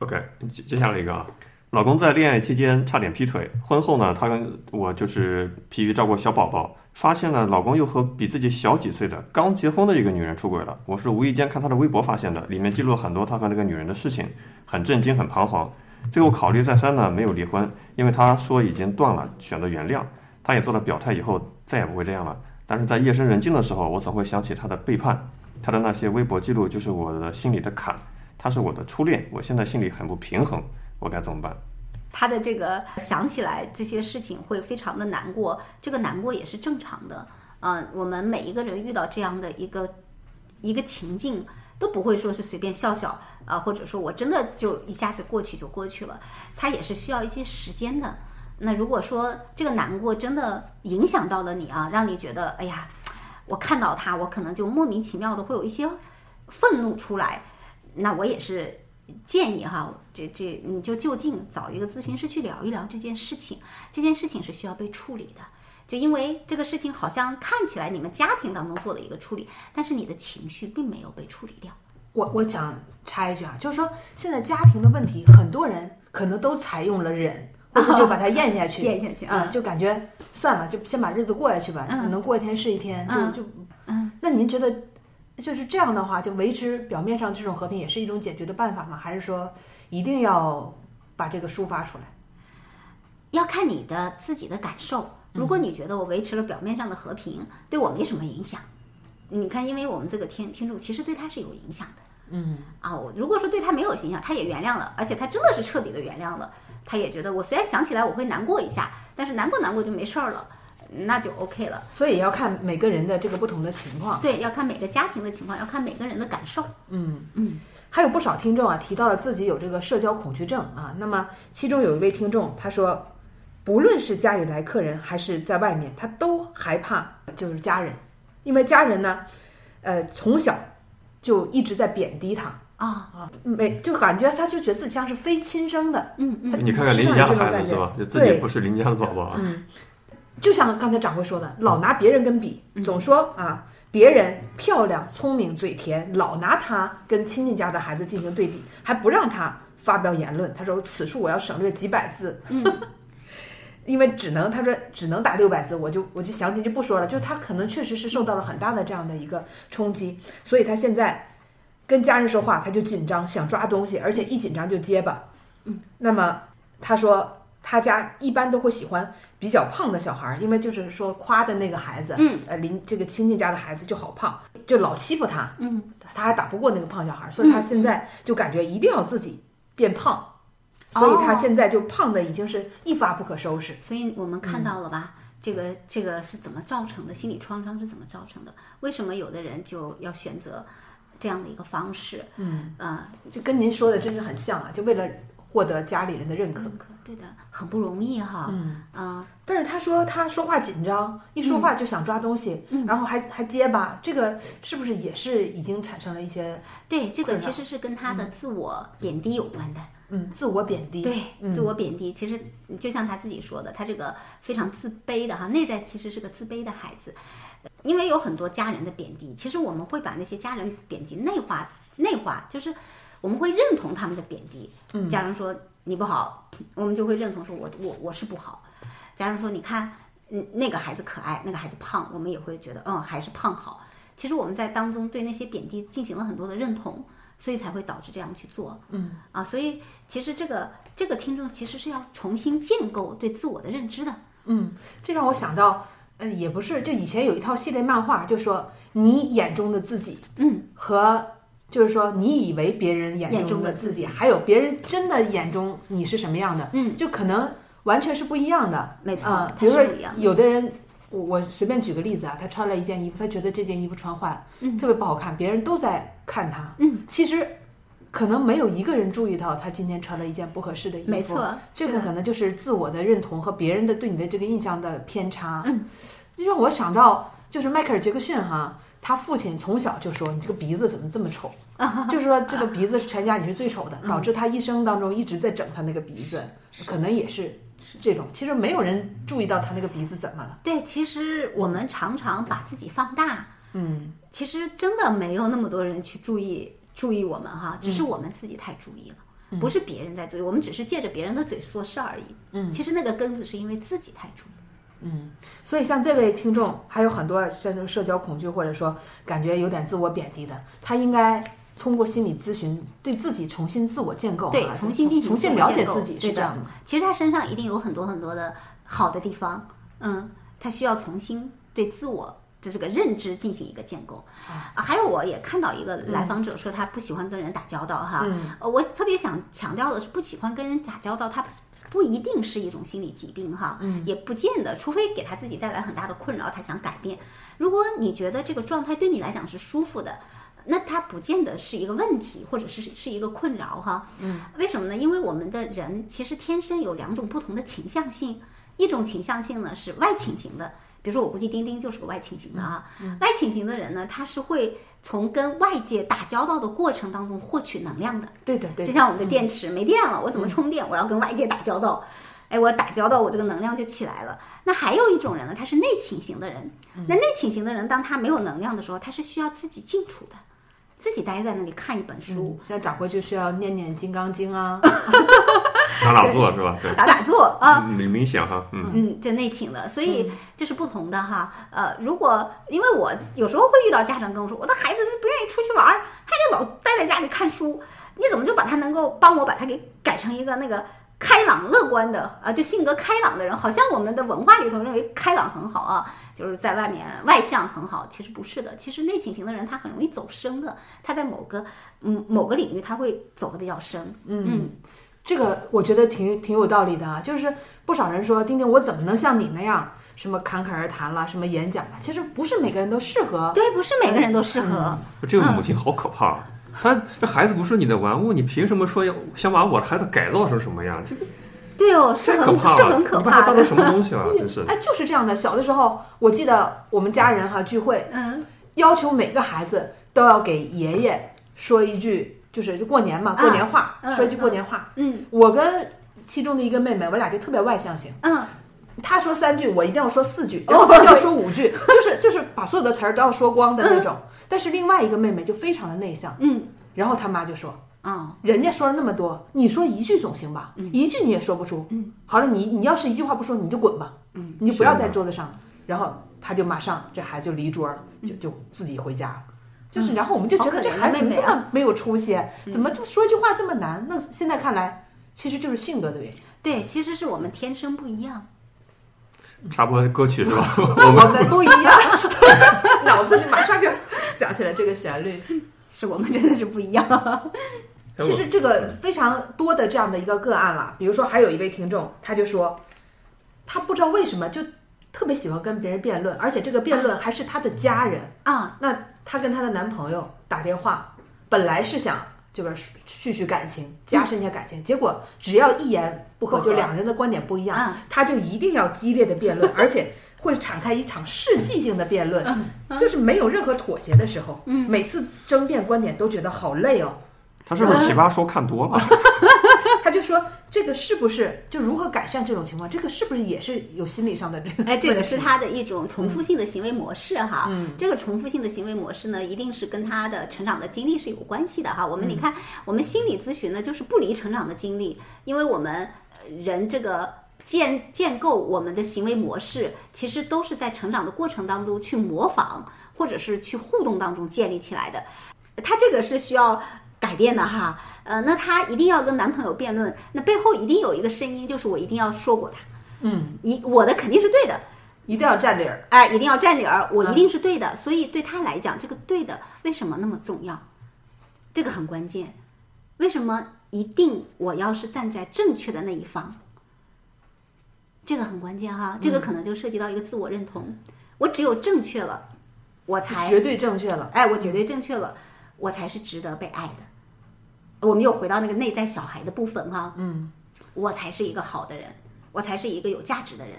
OK，接接下来一个啊，老公在恋爱期间差点劈腿，婚后呢，他跟我就是疲于照顾小宝宝，发现了老公又和比自己小几岁的刚结婚的一个女人出轨了。我是无意间看他的微博发现的，里面记录了很多他和那个女人的事情，很震惊，很彷徨。最后考虑再三呢，没有离婚，因为他说已经断了，选择原谅。他也做了表态，以后再也不会这样了。但是在夜深人静的时候，我总会想起他的背叛，他的那些微博记录就是我的心里的坎。他是我的初恋，我现在心里很不平衡，我该怎么办？他的这个想起来这些事情会非常的难过，这个难过也是正常的。嗯、我们每一个人遇到这样的一个一个情境，都不会说是随便笑笑啊、或者说我真的就一下子过去就过去了，它也是需要一些时间的。那如果说这个难过真的影响到了你啊，让你觉得哎呀，我看到他，我可能就莫名其妙的会有一些愤怒出来，那我也是建议哈，这这你就就近找一个咨询师去聊一聊这件事情。这件事情是需要被处理的，就因为这个事情好像看起来你们家庭当中做了一个处理，但是你的情绪并没有被处理掉。我我想插一句啊，就是说现在家庭的问题，很多人可能都采用了忍，或者就把它咽下去，咽下去啊、嗯就感觉算了，就先把日子过下去吧，嗯能过一天是一天，嗯就就嗯。那您觉得就是这样的话，就维持表面上这种和平，也是一种解决的办法吗？还是说一定要把这个抒发出来？要看你的自己的感受。如果你觉得我维持了表面上的和平，对我没什么影响，你看，因为我们这个听听众其实对他是有影响的。嗯啊，我如果说对他没有影响，他也原谅了，而且他真的是彻底的原谅了，他也觉得我虽然想起来我会难过一下，但是难过难过就没事儿了，那就 OK 了。所以要看每个人的这个不同的情况。对，要看每个家庭的情况，要看每个人的感受。嗯嗯，还有不少听众啊提到了自己有这个社交恐惧症啊。那么其中有一位听众他说，不论是家里来客人还是在外面，他都害怕就是家人，因为家人呢，呃，从小就一直在贬低他啊，啊，每就感觉他就觉得自己像是非亲生的，嗯嗯他你看看邻居家的孩子是吧？就自己对不是邻家的宝宝啊。嗯，就像刚才掌柜说的，老拿别人跟比，总说啊，别人漂亮、聪明、嘴甜，老拿他跟亲戚家的孩子进行对比，还不让他发表言论。他说：“此处我要省略几百字。”嗯，因为只能他说只能打六百字，我就我就详情就不说了。就是他可能确实是受到了很大的这样的一个冲击，所以他现在跟家人说话他就紧张，想抓东西，而且一紧张就结巴。嗯，那么他说他家一般都会喜欢比较胖的小孩儿，因为就是说夸的那个孩子，嗯，呃邻这个亲戚家的孩子就好胖，就老欺负他，嗯，他还打不过那个胖小孩儿，所以他现在就感觉一定要自己变胖。所以他现在就胖的已经是一发不可收拾。所以我们看到了吧？这个这个是怎么造成的？心理创伤是怎么造成的？为什么有的人就要选择这样的一个方式？嗯，啊、就跟您说的真是很像啊！就为了获得家里人的认可。认可，对的，很不容易哈。嗯，啊，但是他说他说话紧张，一说话就想抓东西，然后还还结巴，这个是不是也是已经产生了一些对，这个其实是跟他的自我贬低有关的。嗯自我贬低？对，嗯自我贬低，其实就像他自己说的，他这个非常自卑的哈，内在其实是个自卑的孩子，因为有很多家人的贬低，其实我们会把那些家人贬低内化，内化就是我们会认同他们的贬低。嗯家人说你不好，我们就会认同说我我我是不好。假如说你看，嗯，那个孩子可爱，那个孩子胖，我们也会觉得嗯还是胖好。其实我们在当中对那些贬低进行了很多的认同，所以才会导致这样去做。嗯啊，所以其实这个这个听众其实是要重新建构对自我的认知的。嗯，这让我想到，嗯，也不是，就以前有一套系列漫画，就说你眼中的自己嗯，和。就是说，你以为别人眼眼中中的自己，还有别人真的眼中你是什么样的，嗯，就可能完全是不一样的。没错呃，比如说有的人，我我随便举个例子啊，他穿了一件衣服，他觉得这件衣服穿坏了，嗯。特别不好看，别人都在看他，嗯，其实可能没有一个人注意到他今天穿了一件不合适的衣服，没错，这个可能就是自我的认同和别人的对你的这个印象的偏差，嗯，让我想到就是迈克尔·杰克逊哈。他父亲从小就说：“你这个鼻子怎么这么丑？”就是说这个鼻子是全家你是最丑的，导致他一生当中一直在整他那个鼻子，可能也是这种。其实没有人注意到他那个鼻子怎么了。对，其实我们常常把自己放大，嗯，其实真的没有那么多人去注意注意我们哈，只是我们自己太注意了，不是别人在注意，我们只是借着别人的嘴说事儿而已。嗯，其实那个根子是因为自己太注意。所以像这位听众，还有很多这种社交恐惧，或者说感觉有点自我贬低的，他应该通过心理咨询对自己重新自我建构啊，对，重新进行重新了解自己是这样的。其实他身上一定有很多很多的好的地方，嗯，他需要重新对自我的这个认知进行一个建构。啊，还有我也看到一个来访者说他不喜欢跟人打交道哈，嗯呃，我特别想强调的是，不喜欢跟人打交道，他。不一定是一种心理疾病哈，嗯也不见得，除非给他自己带来很大的困扰，他想改变。如果你觉得这个状态对你来讲是舒服的，那它不见得是一个问题，或者是是一个困扰哈。嗯，为什么呢？因为我们的人其实天生有两种不同的倾向性，一种倾向性呢是外倾型的，比如说我估计丁丁就是个外倾型的啊。外倾型的人呢，他是会从跟外界打交道的过程当中获取能量的。对的，对。就像我们的电池没电了，我怎么充电？我要跟外界打交道，哎，我打交道，我这个能量就起来了。那还有一种人呢，他是内倾型的人。那内倾型的人，当他没有能量的时候，他是需要自己静处的，自己待在那里看一本书，现在找回去是要念念《金刚经》啊，打打坐是吧？对，打打坐啊。冥冥想哈，嗯，嗯，这内倾的，所以这是不同的哈。呃，如果因为我有时候会遇到家长跟我说，我的孩子不愿意出去玩儿，他就老待在家里看书，你怎么就把他能够帮我把他给改成一个那个开朗乐观的啊，就性格开朗的人？好像我们的文化里头认为开朗很好啊，就是在外面外向很好，其实不是的。其实内倾型的人他很容易走深的，他在某个嗯某个领域他会走的比较深。嗯这个我觉得挺挺有道理的啊。就是不少人说，丁丁，我怎么能像你那样什么侃侃而谈啦，什么演讲啦？其实不是每个人都适合。对，不是每个人都适合。这个母亲好可怕。她这孩子不是你的玩物，你凭什么说要想把我的孩子改造成什么样？这个对哦，是很可怕！是很可你把他怕的。当成什么东西了？真是。哎，就是这样的。小的时候，我记得我们家人哈聚会，嗯，要求每个孩子都要给爷爷说一句，就是就过年嘛，过年话，嗯说一句过年话。嗯我跟其中的一个妹妹，我俩就特别外向型。嗯，她说三句，我一定要说四句，然后要说五句，就是就是把所有的词儿都要说光的那种。但是另外一个妹妹就非常的内向，嗯然后她妈就说。啊，人家说了那么多，你说一句总行吧？一句你也说不出。嗯，好了，你你要是一句话不说，你就滚吧。嗯，你就不要在桌子上。然后他就马上这孩子就离桌了，就就自己回家了。就是，然后我们就觉得这孩子怎么这么没有出息？怎么就说句话这么难？那现在看来，其实就是性格的原因。对，其实是我们天生不一样。插播歌曲是吧？我们不一样，脑子里马上就想起来这个旋律。是我们真的是不一样。其实这个非常多的这样的一个个案了，比如说还有一位听众，他就说，他不知道为什么就特别喜欢跟别人辩论，而且这个辩论还是他的家人。啊，那她跟她的男朋友打电话，本来是想这边叙叙感情，加深一下感情。结果只要一言不合，就两个人的观点不一样，她就一定要激烈的辩论，而且会敞开一场世纪性的辩论，就是没有任何妥协的时候。每次争辩观点都觉得好累哦。他是不是奇葩说看多了？他就说这个是不是就如何改善这种情况？这个是不是也是有心理上的这个？哎，这个是他的一种重复性的行为模式哈。嗯，这个重复性的行为模式呢，一定是跟他的成长的经历是有关系的哈。我们你看，我们心理咨询呢，就是不离成长的经历，因为我们呃人这个。建建构我们的行为模式，其实都是在成长的过程当中去模仿，或者是去互动当中建立起来的。他这个是需要改变的哈。呃，那她一定要跟男朋友辩论，那背后一定有一个声音，就是我一定要说过他。嗯，一我的肯定是对的，一定要占理儿。哎，一定要占理儿，我一定是对的。所以对他来讲，这个对的为什么那么重要？这个很关键。为什么一定我要是站在正确的那一方？这个很关键哈，这个可能就涉及到一个自我认同。我只有正确了，我才绝对正确了。哎，我绝对正确了，我才是值得被爱的。我们又回到那个内在小孩的部分哈，嗯，我才是一个好的人，我才是一个有价值的人。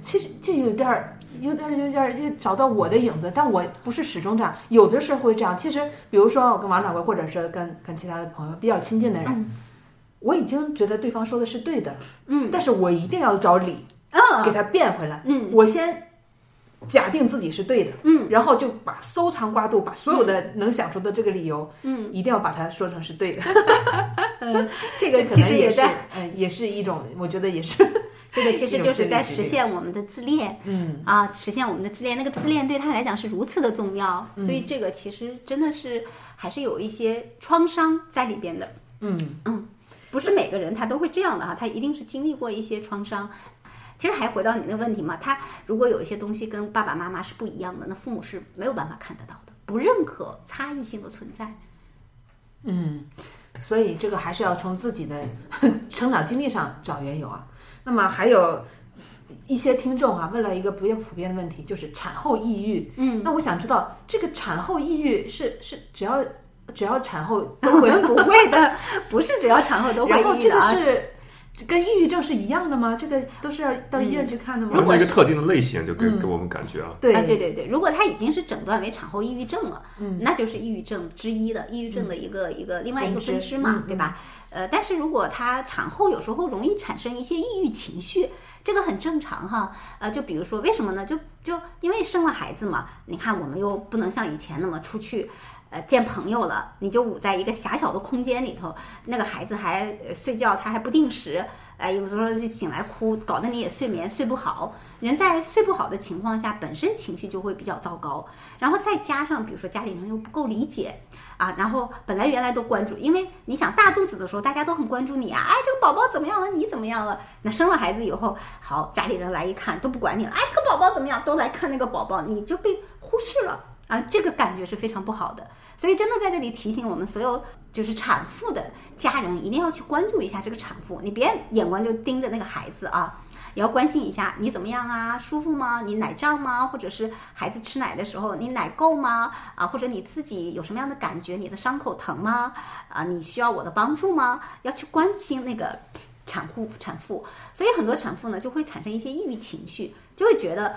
其实这有点儿，有点儿，有点儿，就找到我的影子，但我不是始终这样，有的时候会这样。其实，比如说我跟王掌柜，或者是跟跟其他的朋友比较亲近的人，我已经觉得对方说的是对的，嗯，但是我一定要找理嗯。给他变回来，嗯，我先假定自己是对的，嗯，然后就把搜肠刮肚，把所有的能想出的这个理由，嗯，一定要把它说成是对的。这个可其实也是嗯，也是一种，我觉得也是，这个其实就是在实现我们的自恋。嗯，啊，实现我们的自恋，那个自恋对他来讲是如此的重要，所以这个其实真的是还是有一些创伤在里边的。嗯不是每个人他都会这样的哈，他一定是经历过一些创伤。其实还回到你那个问题嘛，他如果有一些东西跟爸爸妈妈是不一样的，那父母是没有办法看得到的，不认可差异性的存在。嗯，所以这个还是要从自己的 成长经历上找缘由啊。那么还有一些听众啊，问了一个比较普遍的问题，就是产后抑郁。嗯，那我想知道，这个产后抑郁是是只要只要产后都会，不会的，不是只要产后都会抑郁的啊。个是跟抑郁症是一样的吗？这个都是要到医院去看的吗？如果一个特定的类型，就给嗯给我们感觉啊。对啊，对对对，如果他已经是诊断为产后抑郁症了，嗯，那就是抑郁症之一的抑郁症的一个、一个另外一个分支分支嘛，嗯对吧？呃，但是如果他产后有时候容易产生一些抑郁情绪，这个很正常哈。呃，就比如说为什么呢？就就因为生了孩子嘛，你看我们又不能像以前那么出去。见朋友了，你就捂在一个狭小的空间里头，那个孩子还、睡觉，他还不定时，哎，有时候就醒来哭，搞得你也睡眠睡不好。人在睡不好的情况下，本身情绪就会比较糟糕，然后再加上比如说家里人又不够理解啊，然后本来原来都关注，因为你想大肚子的时候大家都很关注你啊，哎，这个宝宝怎么样了？你怎么样了？那生了孩子以后，好，家里人来一看都不管你了，哎，这个宝宝怎么样？都来看那个宝宝，你就被忽视了啊，这个感觉是非常不好的。所以真的在这里提醒我们所有就是产妇的家人，一定要去关注一下这个产妇，你别眼光就盯着那个孩子啊。也要关心一下你怎么样啊？舒服吗？你奶胀吗？或者是孩子吃奶的时候你奶够吗？啊，或者你自己有什么样的感觉？你的伤口疼吗？啊，你需要我的帮助吗？要去关心那个产妇产妇。所以很多产妇呢就会产生一些抑郁情绪，就会觉得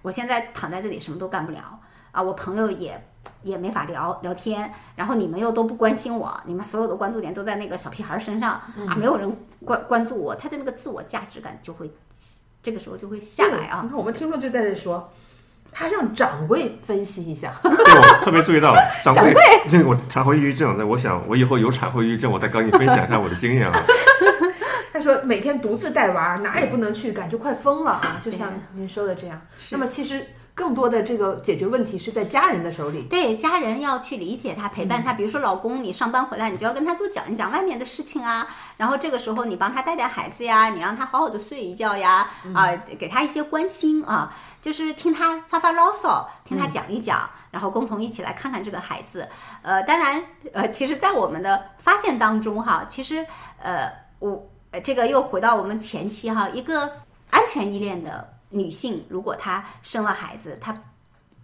我现在躺在这里什么都干不了啊，我朋友也。也没法聊聊天，然后你们又都不关心我，你们所有的关注点都在那个小屁孩身上、啊，没有人关关注我，他的那个自我价值感就会这个时候就会下来啊你。看我们听众就在这说，他让掌柜分析一下。对，我特别注意到 掌柜，这个我产后抑郁症，那我想我以后有产后抑郁症，我再跟你分享一下我的经验啊。他说每天独自带娃，哪儿也不能去，感觉快疯了啊！就像您说的这样。那么其实更多的这个解决问题是在家人的手里。对，家人要去理解他，陪伴他。比如说，老公，你上班回来，你就要跟他多讲一讲外面的事情啊。然后这个时候，你帮他带带孩子呀，你让他好好的睡一觉呀，啊，给他一些关心啊，就是听他发发牢骚，听他讲一讲，然后共同一起来看看这个孩子。呃，当然，呃，其实，在我们的发现当中哈，其实，呃，我呃这个又回到我们前期哈，一个安全依恋的女性，如果她生了孩子，她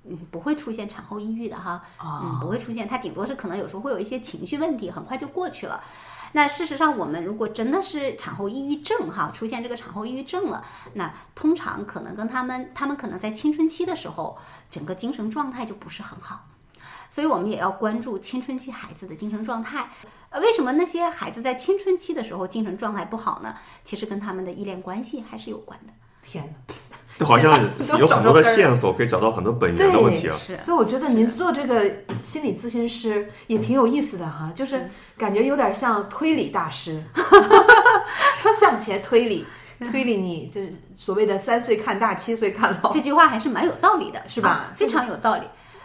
嗯不会出现产后抑郁的哈，哦嗯不会出现，她顶多是可能有时候会有一些情绪问题，很快就过去了。那事实上，我们如果真的是产后抑郁症哈，出现这个产后抑郁症了，那通常可能跟他们，他们可能在青春期的时候，整个精神状态就不是很好。所以我们也要关注青春期孩子的精神状态。呃，为什么那些孩子在青春期的时候精神状态不好呢？其实跟他们的依恋关系还是有关的。天哪！就好像有很多的线索可以找到很多本源的问题啊。是所以我觉得您做这个心理咨询师也挺有意思的哈，就是感觉有点像推理大师，向前推理，推理你这所谓的三岁看大，七岁看老这。句话还是蛮有道理的，是吧啊非常有道理。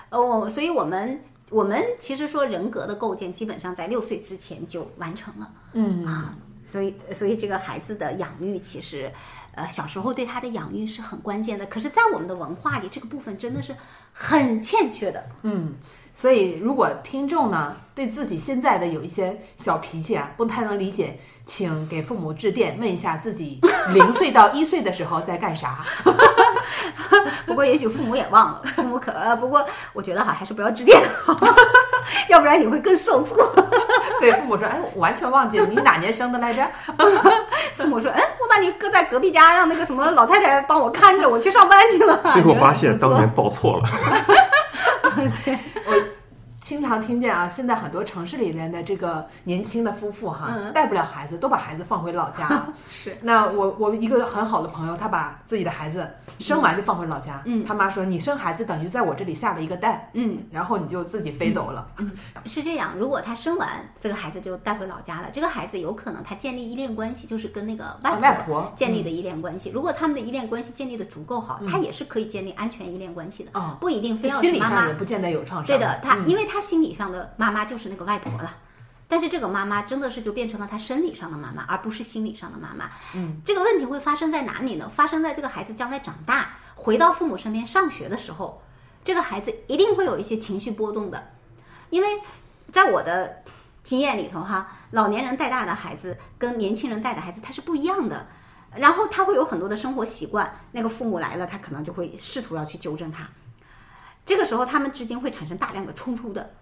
呃，我所以我们我们其实说人格的构建，基本上在六岁之前就完成了。嗯啊，所以所以这个孩子的养育，其实呃小时候对他的养育是很关键的。可是，在我们的文化里，这个部分真的是很欠缺的。嗯，所以如果听众呢对自己现在的有一些小脾气啊不太能理解，请给父母致电问一下自己零岁到一岁的时候在干啥。不过，也许父母也忘了，父母可呃，不过我觉得哈，还是不要致电好，要不然你会更受挫。对父母说：“哎，我完全忘记了，你哪年生的来着 父母说：“哎，我把你搁在隔壁家，让那个什么老太太帮我看着，我去上班去了。”最后发现当年报错了，？”对，我经常听见啊，现在很多城市里面的这个年轻的夫妇哈，嗯带不了孩子，都把孩子放回老家。是那我我一个很好的朋友，他把自己的孩子生完就放回老家。嗯他妈说：“你生孩子等于在我这里下了一个蛋，嗯，然后你就自己飞走了。嗯是这样。如果他生完这个孩子就带回老家了，这个孩子有可能他建立依恋关系，就是跟那个外啊外婆建立的依恋关系。如果他们的依恋关系建立的足够好，他也是可以建立安全依恋关系的，哦不一定非要心是妈妈理上也。不见得有创伤。对的，他、嗯因为他心理上的妈妈就是那个外婆了。但是这个妈妈真的是就变成了他生理上的妈妈，而不是心理上的妈妈。嗯，这个问题会发生在哪里呢？发生在这个孩子将来长大，回到父母身边上学的时候，这个孩子一定会有一些情绪波动的，因为在我的经验里头哈，老年人带大的孩子跟年轻人带的孩子他是不一样的。然后他会有很多的生活习惯，那个父母来了，他可能就会试图要去纠正他。这个时候，他们之间会产生大量的冲突的，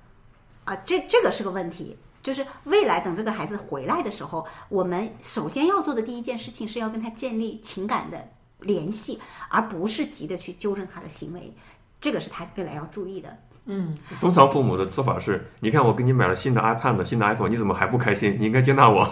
啊，这这个是个问题。就是未来等这个孩子回来的时候，我们首先要做的第一件事情是要跟他建立情感的联系，而不是急着去纠正他的行为。这个是他未来要注意的。通常父母的做法是：你看我给你买了新的 iPad、新的 iPhone，你怎么还不开心？你应该接纳我。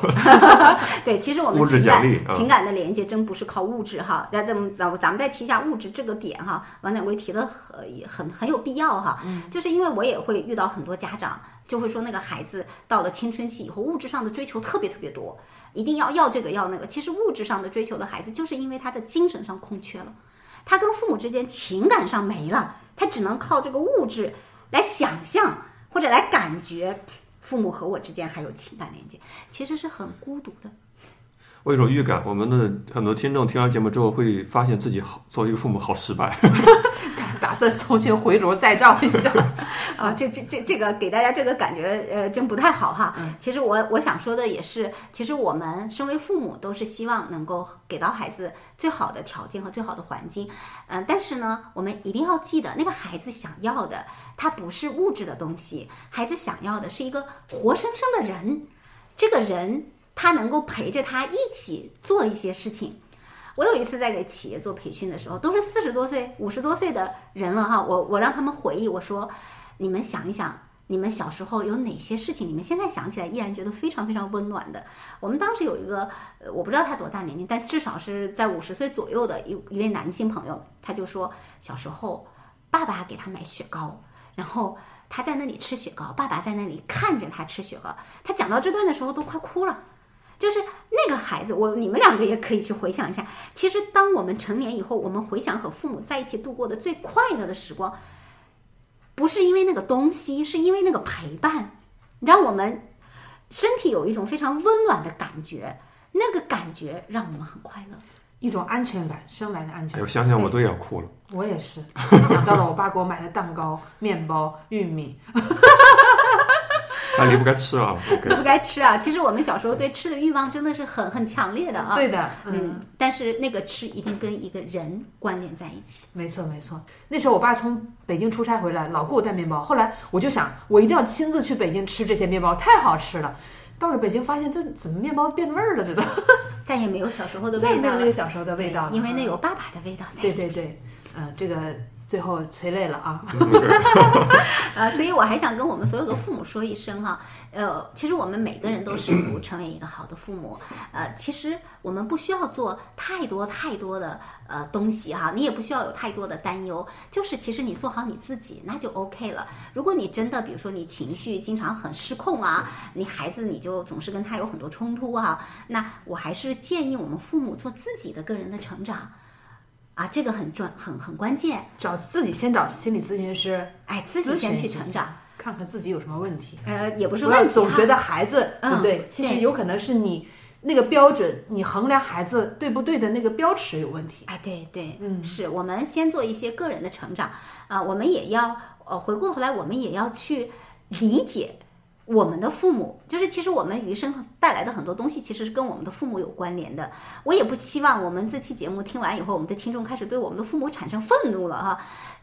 对，其实我们物质情感奖励啊情感的连接真不是靠物质哈。那咱们咱咱们再提一下物质这个点哈，王掌柜提的很很很有必要哈。嗯就是因为我也会遇到很多家长就会说，那个孩子到了青春期以后，物质上的追求特别特别多，一定要要这个要那个。其实物质上的追求的孩子，就是因为他的精神上空缺了，他跟父母之间情感上没了，他只能靠这个物质来想象或者来感觉。父母和我之间还有情感连接，其实是很孤独的。我有种预感，我们的很多听众听完节目之后，会发现自己好作为一个父母好失败。打打算重新回炉再造一下。啊，这这这这个给大家这个感觉，呃，真不太好哈。其实我我想说的也是，其实我们身为父母都是希望能够给到孩子最好的条件和最好的环境，嗯、但是呢，我们一定要记得，那个孩子想要的，他不是物质的东西，孩子想要的是一个活生生的人，这个人他能够陪着他一起做一些事情。我有一次在给企业做培训的时候，都是四十多岁、五十多岁的人了哈，我我让他们回忆，我说，你们想一想，你们小时候有哪些事情，你们现在想起来依然觉得非常非常温暖的？我们当时有一个，我不知道他多大年龄，但至少是在五十岁左右的一一位男性朋友，他就说，小时候爸爸给他买雪糕，然后他在那里吃雪糕，爸爸在那里看着他吃雪糕。他讲到这段的时候都快哭了。就是那个孩子，我你们两个也可以去回想一下。其实，当我们成年以后，我们回想和父母在一起度过的最快乐的时光，不是因为那个东西，是因为那个陪伴，让我们身体有一种非常温暖的感觉。那个感觉让我们很快乐。一种安全感，生来的安全哎我，想想我都要哭了。我也是想到了我爸给我买的蛋糕、面包、玉米。啊，离不开吃啊。离不该吃啊。其实我们小时候对吃的欲望真的是很很强烈的啊。对的，嗯，嗯，但是那个吃一定跟一个人关联在一起。没错没错。那时候我爸从北京出差回来，老给我带面包。后来我就想，我一定要亲自去北京吃这些面包，太好吃了。到了北京，发现这怎么面包变味儿了？这都 再也没有小时候的再也味道了没有那个小时候的味道了。因为那嗯有爸爸的味道在。对对对，嗯、这个最后催泪了啊。呃，所以我还想跟我们所有的父母说一声哈，呃，其实我们每个人都试图成为一个好的父母，呃，其实我们不需要做太多太多的呃东西哈，你也不需要有太多的担忧，就是其实你做好你自己那就 OK 了。如果你真的比如说你情绪经常很失控啊，你孩子你就总是跟他有很多冲突啊，那我还是建议我们父母做自己的个人的成长。啊，这个很重很很关键，找自己先找心理咨询师哎，自己咨先去成长。，看看自己有什么问题。呃，也不是问题总觉得孩子对嗯不对？其实有可能是你那个标准，你衡量孩子对不对的那个标尺有问题。哎，对对，嗯是我们先做一些个人的成长啊、我们也要呃回过头来，我们也要去理解我们的父母，就是其实我们余生带来的很多东西，其实是跟我们的父母有关联的。我也不期望我们这期节目听完以后，我们的听众开始对我们的父母产生愤怒了哈。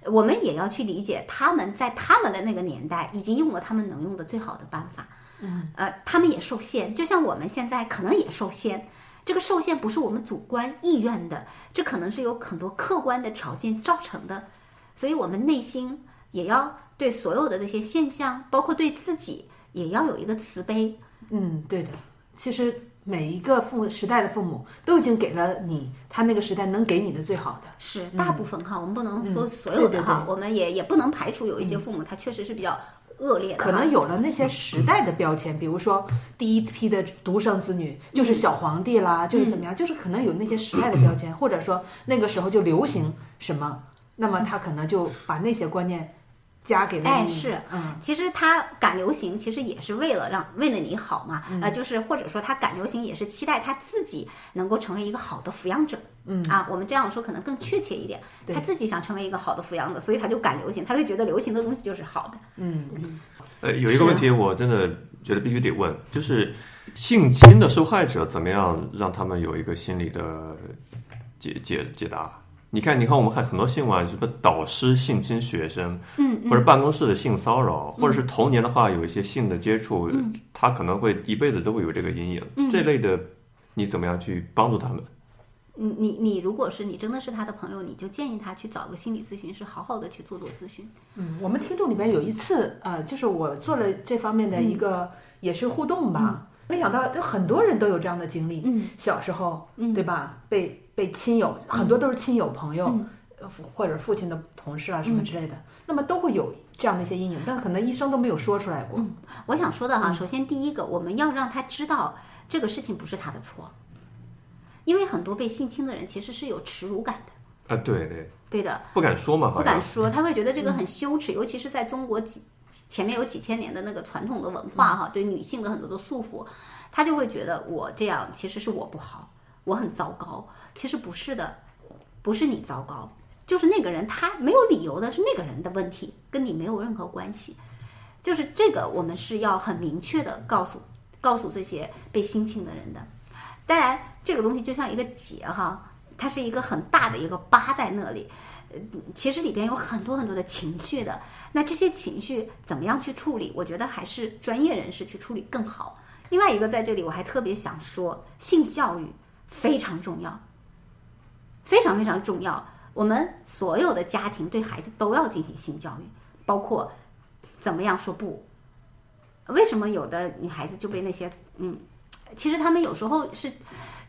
我们也要去理解他们在他们的那个年代已经用了他们能用的最好的办法。嗯，呃，他们也受限，就像我们现在可能也受限。这个受限不是我们主观意愿的，这可能是有很多客观的条件造成的，所以我们内心也要对所有的这些现象，包括对自己，也要有一个慈悲。嗯，对的。其实每一个父母时代的父母都已经给了你他那个时代能给你的最好的。是大部分哈，我们不能说嗯所有的哈，我们也也不能排除有一些父母他确实是比较恶劣的，可能有了那些时代的标签，比如说第一批的独生子女就是小皇帝啦，就是怎么样，就是可能有那些时代的标签，或者说那个时候就流行什么，那么他可能就把那些观念加给。哎是嗯，其实他赶流行，其实也是为了让为了你好嘛，嗯。呃，就是或者说他赶流行也是期待他自己能够成为一个好的抚养者，嗯。啊，我们这样说可能更确切一点，对。他自己想成为一个好的抚养者，所以他就赶流行，他会觉得流行的东西就是好的。嗯。呃，有一个问题我真的觉得必须得问，就是性侵的受害者怎么样让他们有一个心理的解解解答？你看，你看，我们看很多新闻，什么导师性侵学生，嗯或者办公室的性骚扰，或者是童年的话有一些性的接触，他可能会一辈子都会有这个阴影。这类的，你怎么样去帮助他们？你你你，如果是你真的是他的朋友，你就建议他去找个心理咨询师，好好的去做做咨询。嗯，我们听众里边有一次，呃，就是我做了这方面的一个也是互动吧，没想到就很多人都有这样的经历。嗯，小时候，嗯对吧？被被亲友，很多都是亲友朋友，或者父亲的同事啊什么之类的，那么都会有这样的一些阴影，但可能医生都没有说出来过。我想说的哈，首先第一个，我们要让他知道这个事情不是他的错，因为很多被性侵的人其实是有耻辱感的，啊，对对，对的，不敢说嘛，不敢说，他会觉得这个很羞耻，尤其是在中国几前面有几千年的那个传统的文化哈，对女性的很多的束缚，他就会觉得我这样其实是我不好，我很糟糕。其实不是的，不是你糟糕，就是那个人他没有理由的，是那个人的问题，跟你没有任何关系。就是这个，我们是要很明确的告诉告诉这些被性侵的人的。当然，这个东西就像一个结哈，它是一个很大的一个疤在那里。呃，其实里边有很多很多的情绪的。那这些情绪怎么样去处理？我觉得还是专业人士去处理更好。另外一个，在这里我还特别想说，性教育非常重要，非常非常重要。我们所有的家庭对孩子都要进行性教育，包括怎么样说不。为什么有的女孩子就被那些嗯，其实他们有时候是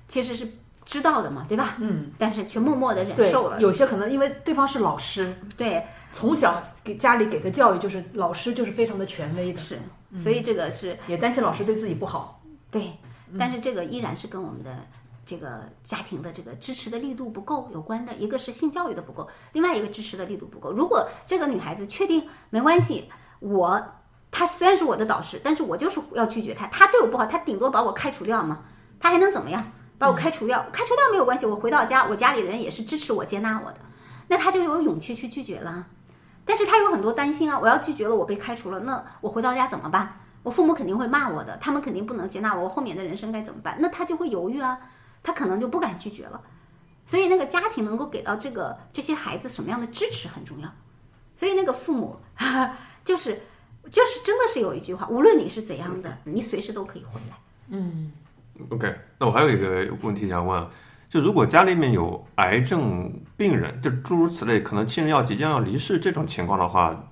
其实是知道的嘛，对吧？嗯，但是却默默的忍受了。，有些可能因为对方是老师，对，从小给家里给的教育就是老师就是非常的权威的，是，所以这个是也担心老师对自己不好。对，但是这个依然是跟我们的这个家庭的这个支持的力度不够有关的。一个是性教育的不够，另外一个支持的力度不够。如果这个女孩子确定没关系，我她虽然是我的导师，但是我就是要拒绝她，她对我不好，她顶多把我开除掉嘛，她还能怎么样？把我开除掉，开除掉没有关系，我回到家，我家里人也是支持我、接纳我的，那她就有勇气去拒绝了。但是她有很多担心啊，我要拒绝了，我被开除了，那我回到家怎么办？我父母肯定会骂我的，他们肯定不能接纳我，我后面的人生该怎么办？那他就会犹豫啊，他可能就不敢拒绝了。所以那个家庭能够给到这个这些孩子什么样的支持很重要。所以那个父母 就是就是真的是有一句话，无论你是怎样的，你随时都可以回来。嗯，OK，那我还有一个问题想问，就如果家里面有癌症病人，就诸如此类，可能亲人要即将要离世这种情况的话，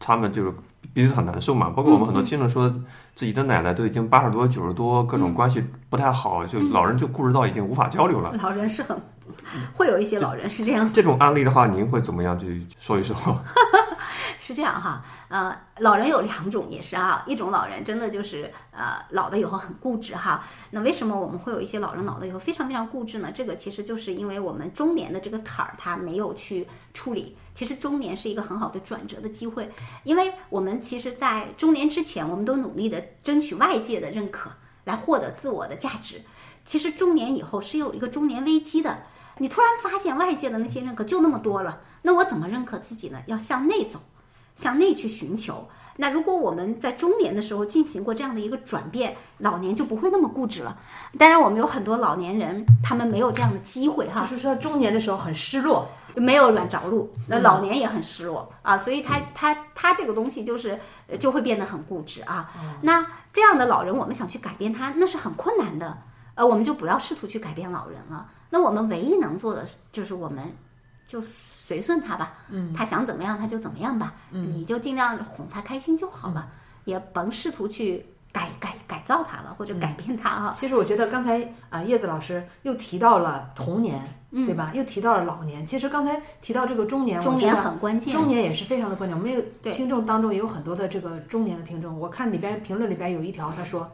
他们就是彼此很难受嘛。包括我们很多听众说，自己的奶奶都已经八十多、九十多，各种关系不太好，就老人就固执到已经无法交流了。老人是很会有一些老人是这样。这种案例的话，您会怎么样去说一说？是这样哈，呃，老人有两种也是哈，一种老人真的就是呃老了以后很固执哈。那为什么我们会有一些老人老了以后非常非常固执呢？这个其实就是因为我们中年的这个坎儿他没有去处理。其实中年是一个很好的转折的机会，因为我们其实，在中年之前，我们都努力的争取外界的认可，来获得自我的价值。其实中年以后是有一个中年危机的，你突然发现外界的那些认可就那么多了，那我怎么认可自己呢？要向内走。向内去寻求。那如果我们在中年的时候进行过这样的一个转变，老年就不会那么固执了。当然，我们有很多老年人，他们没有这样的机会哈，就是说中年的时候很失落，没有软着陆，那老年也很失落啊，所以他他他这个东西就是呃就会变得很固执啊。那这样的老人，我们想去改变他，那是很困难的。呃，我们就不要试图去改变老人了。那我们唯一能做的就是我们。就随顺他吧，嗯，他想怎么样他就怎么样吧，嗯，你就尽量哄他开心就好了，也甭试图去改改改造他了或者改变他啊。其实我觉得刚才啊叶子老师又提到了童年，对吧？又提到了老年。其实刚才提到这个中年，中年很关键，中年也是非常的关键。我们有听众当中也有很多的这个中年的听众，我看里边评论里边有一条他说，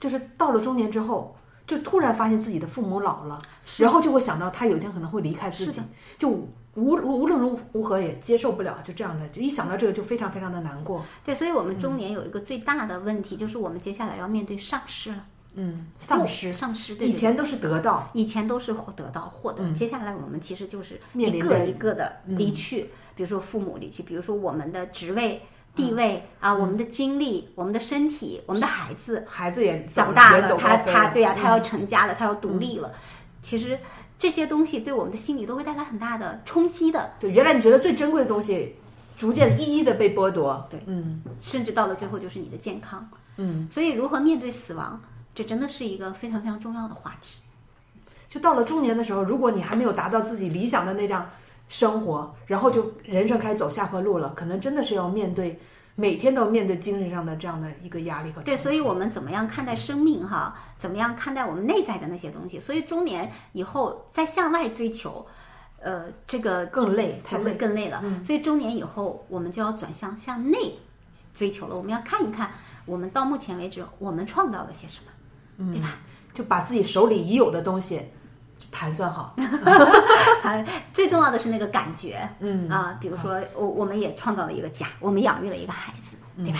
就是到了中年之后。就突然发现自己的父母老了，然后就会想到他有一天可能会离开自己，就无无论如如何也接受不了，就这样的，就一想到这个就非常非常的难过。对，所以我们中年有一个最大的问题，就是我们接下来要面对丧失了。嗯，丧失，丧失。以前都是得到，以前都是得到获得，接下来我们其实就是一个一个的离去，比如说父母离去，比如说我们的职位。地位啊，我们的精力，我们的身体，我们的孩子，孩子也长大了，他他对呀，他要成家了，他要独立了。其实这些东西对我们的心理都会带来很大的冲击的。对，原来你觉得最珍贵的东西，逐渐一一的被剥夺。对，嗯，甚至到了最后就是你的健康。嗯，所以如何面对死亡，这真的是一个非常非常重要的话题。就到了中年的时候，如果你还没有达到自己理想的那样。生活，然后就人生开始走下坡路了，可能真的是要面对每天都要面对精神上的这样的一个压力和对，所以我们怎么样看待生命哈？怎么样看待我们内在的那些东西？所以中年以后再向外追求，呃，这个更累，就会更累了。所以中年以后，我们就要转向向内追求了。我们要看一看，我们到目前为止我们创造了些什么，对吧？就把自己手里已有的东西。盘算好，最重要的是那个感觉，嗯。啊，比如说我我们也创造了一个家，我们养育了一个孩子，对吧？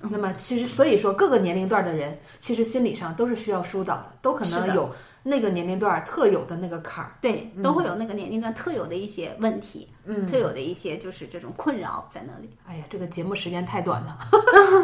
那么其实所以说各个年龄段的人，其实心理上都是需要疏导的，都可能有那个年龄段特有的那个坎儿，对，都会有那个年龄段特有的一些问题，嗯，特有的一些就是这种困扰在那里。哎呀，这个节目时间太短了，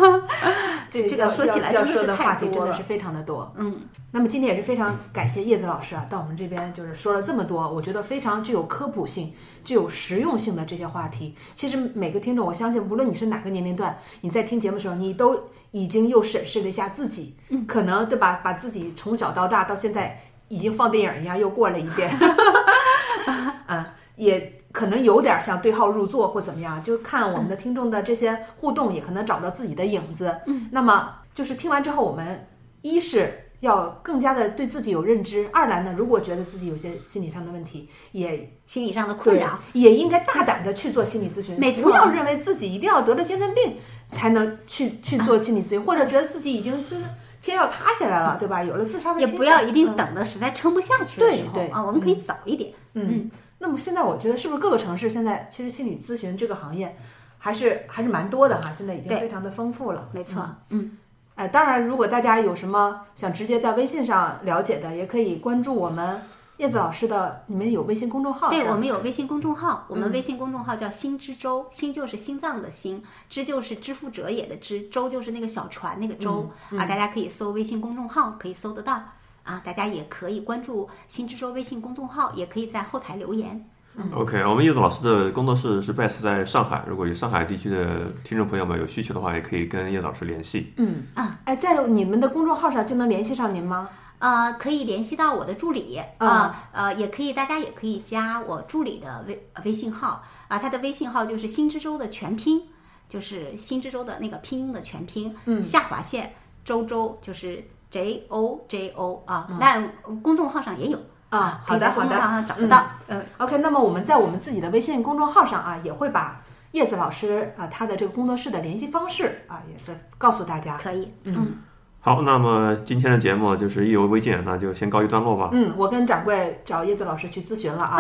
这这个说起来要说的话题真的是非常的多，嗯。那么今天也是非常感谢叶子老师啊，到我们这边就是说了这么多，我觉得非常具有科普性、具有实用性的这些话题。其实每个听众，我相信无论你是哪个年龄段，你在听节目的时候，你都已经又审视了一下自己，可能对吧？把自己从小到大到现在已经放电影一样又过了一遍，啊，也可能有点像对号入座或怎么样，就看我们的听众的这些互动，也可能找到自己的影子。那么就是听完之后，我们一是。要更加的对自己有认知。二来呢，如果觉得自己有些心理上的问题，也心理上的困扰，也应该大胆的去做心理咨询。没错，不要认为自己一定要得了精神病才能去去做心理咨询，或者觉得自己已经就是天要塌下来了，对吧？有了自杀的也不要一定等的实在撑不下去的时候啊，我们可以早一点。嗯，那么现在我觉得是不是各个城市现在其实心理咨询这个行业还是还是蛮多的哈？现在已经非常的丰富了。没错，嗯。哎，当然，如果大家有什么想直接在微信上了解的，也可以关注我们叶子老师的，你们有微信公众号？对，我们有微信公众号，我嗯们微信公众号叫“心之舟”，心就是心脏的心，之就是支付者也的支，舟就是那个小船那个舟、嗯啊，大家可以搜微信公众号，可以搜得到啊，大家也可以关注“新之州”微信公众号，也可以在后台留言。OK，我们叶总老师的工作室是 base 在上海，如果有上海地区的听众朋友们有需求的话，也可以跟叶老师联系。嗯啊，哎，在你们的公众号上就能联系上您吗？呃，可以联系到我的助理啊、呃，也可以，大家也可以加我助理的微呃微信号啊，他的微信号就是新之州的全拼，就是新之州的那个拼音的全拼，嗯，下划线周周就是 J O J O 啊，那公众号上也有啊，好的好的。上找得到，嗯 OK，那么我们在我们自己的微信公众号上啊，也会把叶子老师啊他的这个工作室的联系方式啊，也是告诉大家。可以，嗯，好，那么今天的节目就是意犹未尽，那就先告一段落吧。嗯，我跟掌柜找叶子老师去咨询了啊。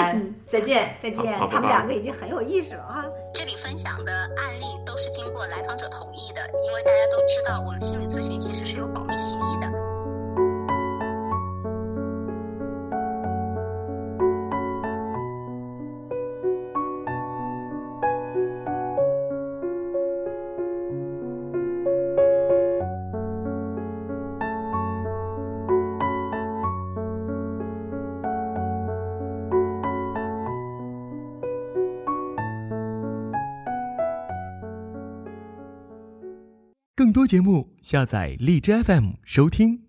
哎，再见。再见他们两个已经很有意识了哈。这里分享的案例都是经过来访者同意的，因为大家都知道，我们心理咨询其实是有保密协议的。节目，下载荔枝 FM 收听。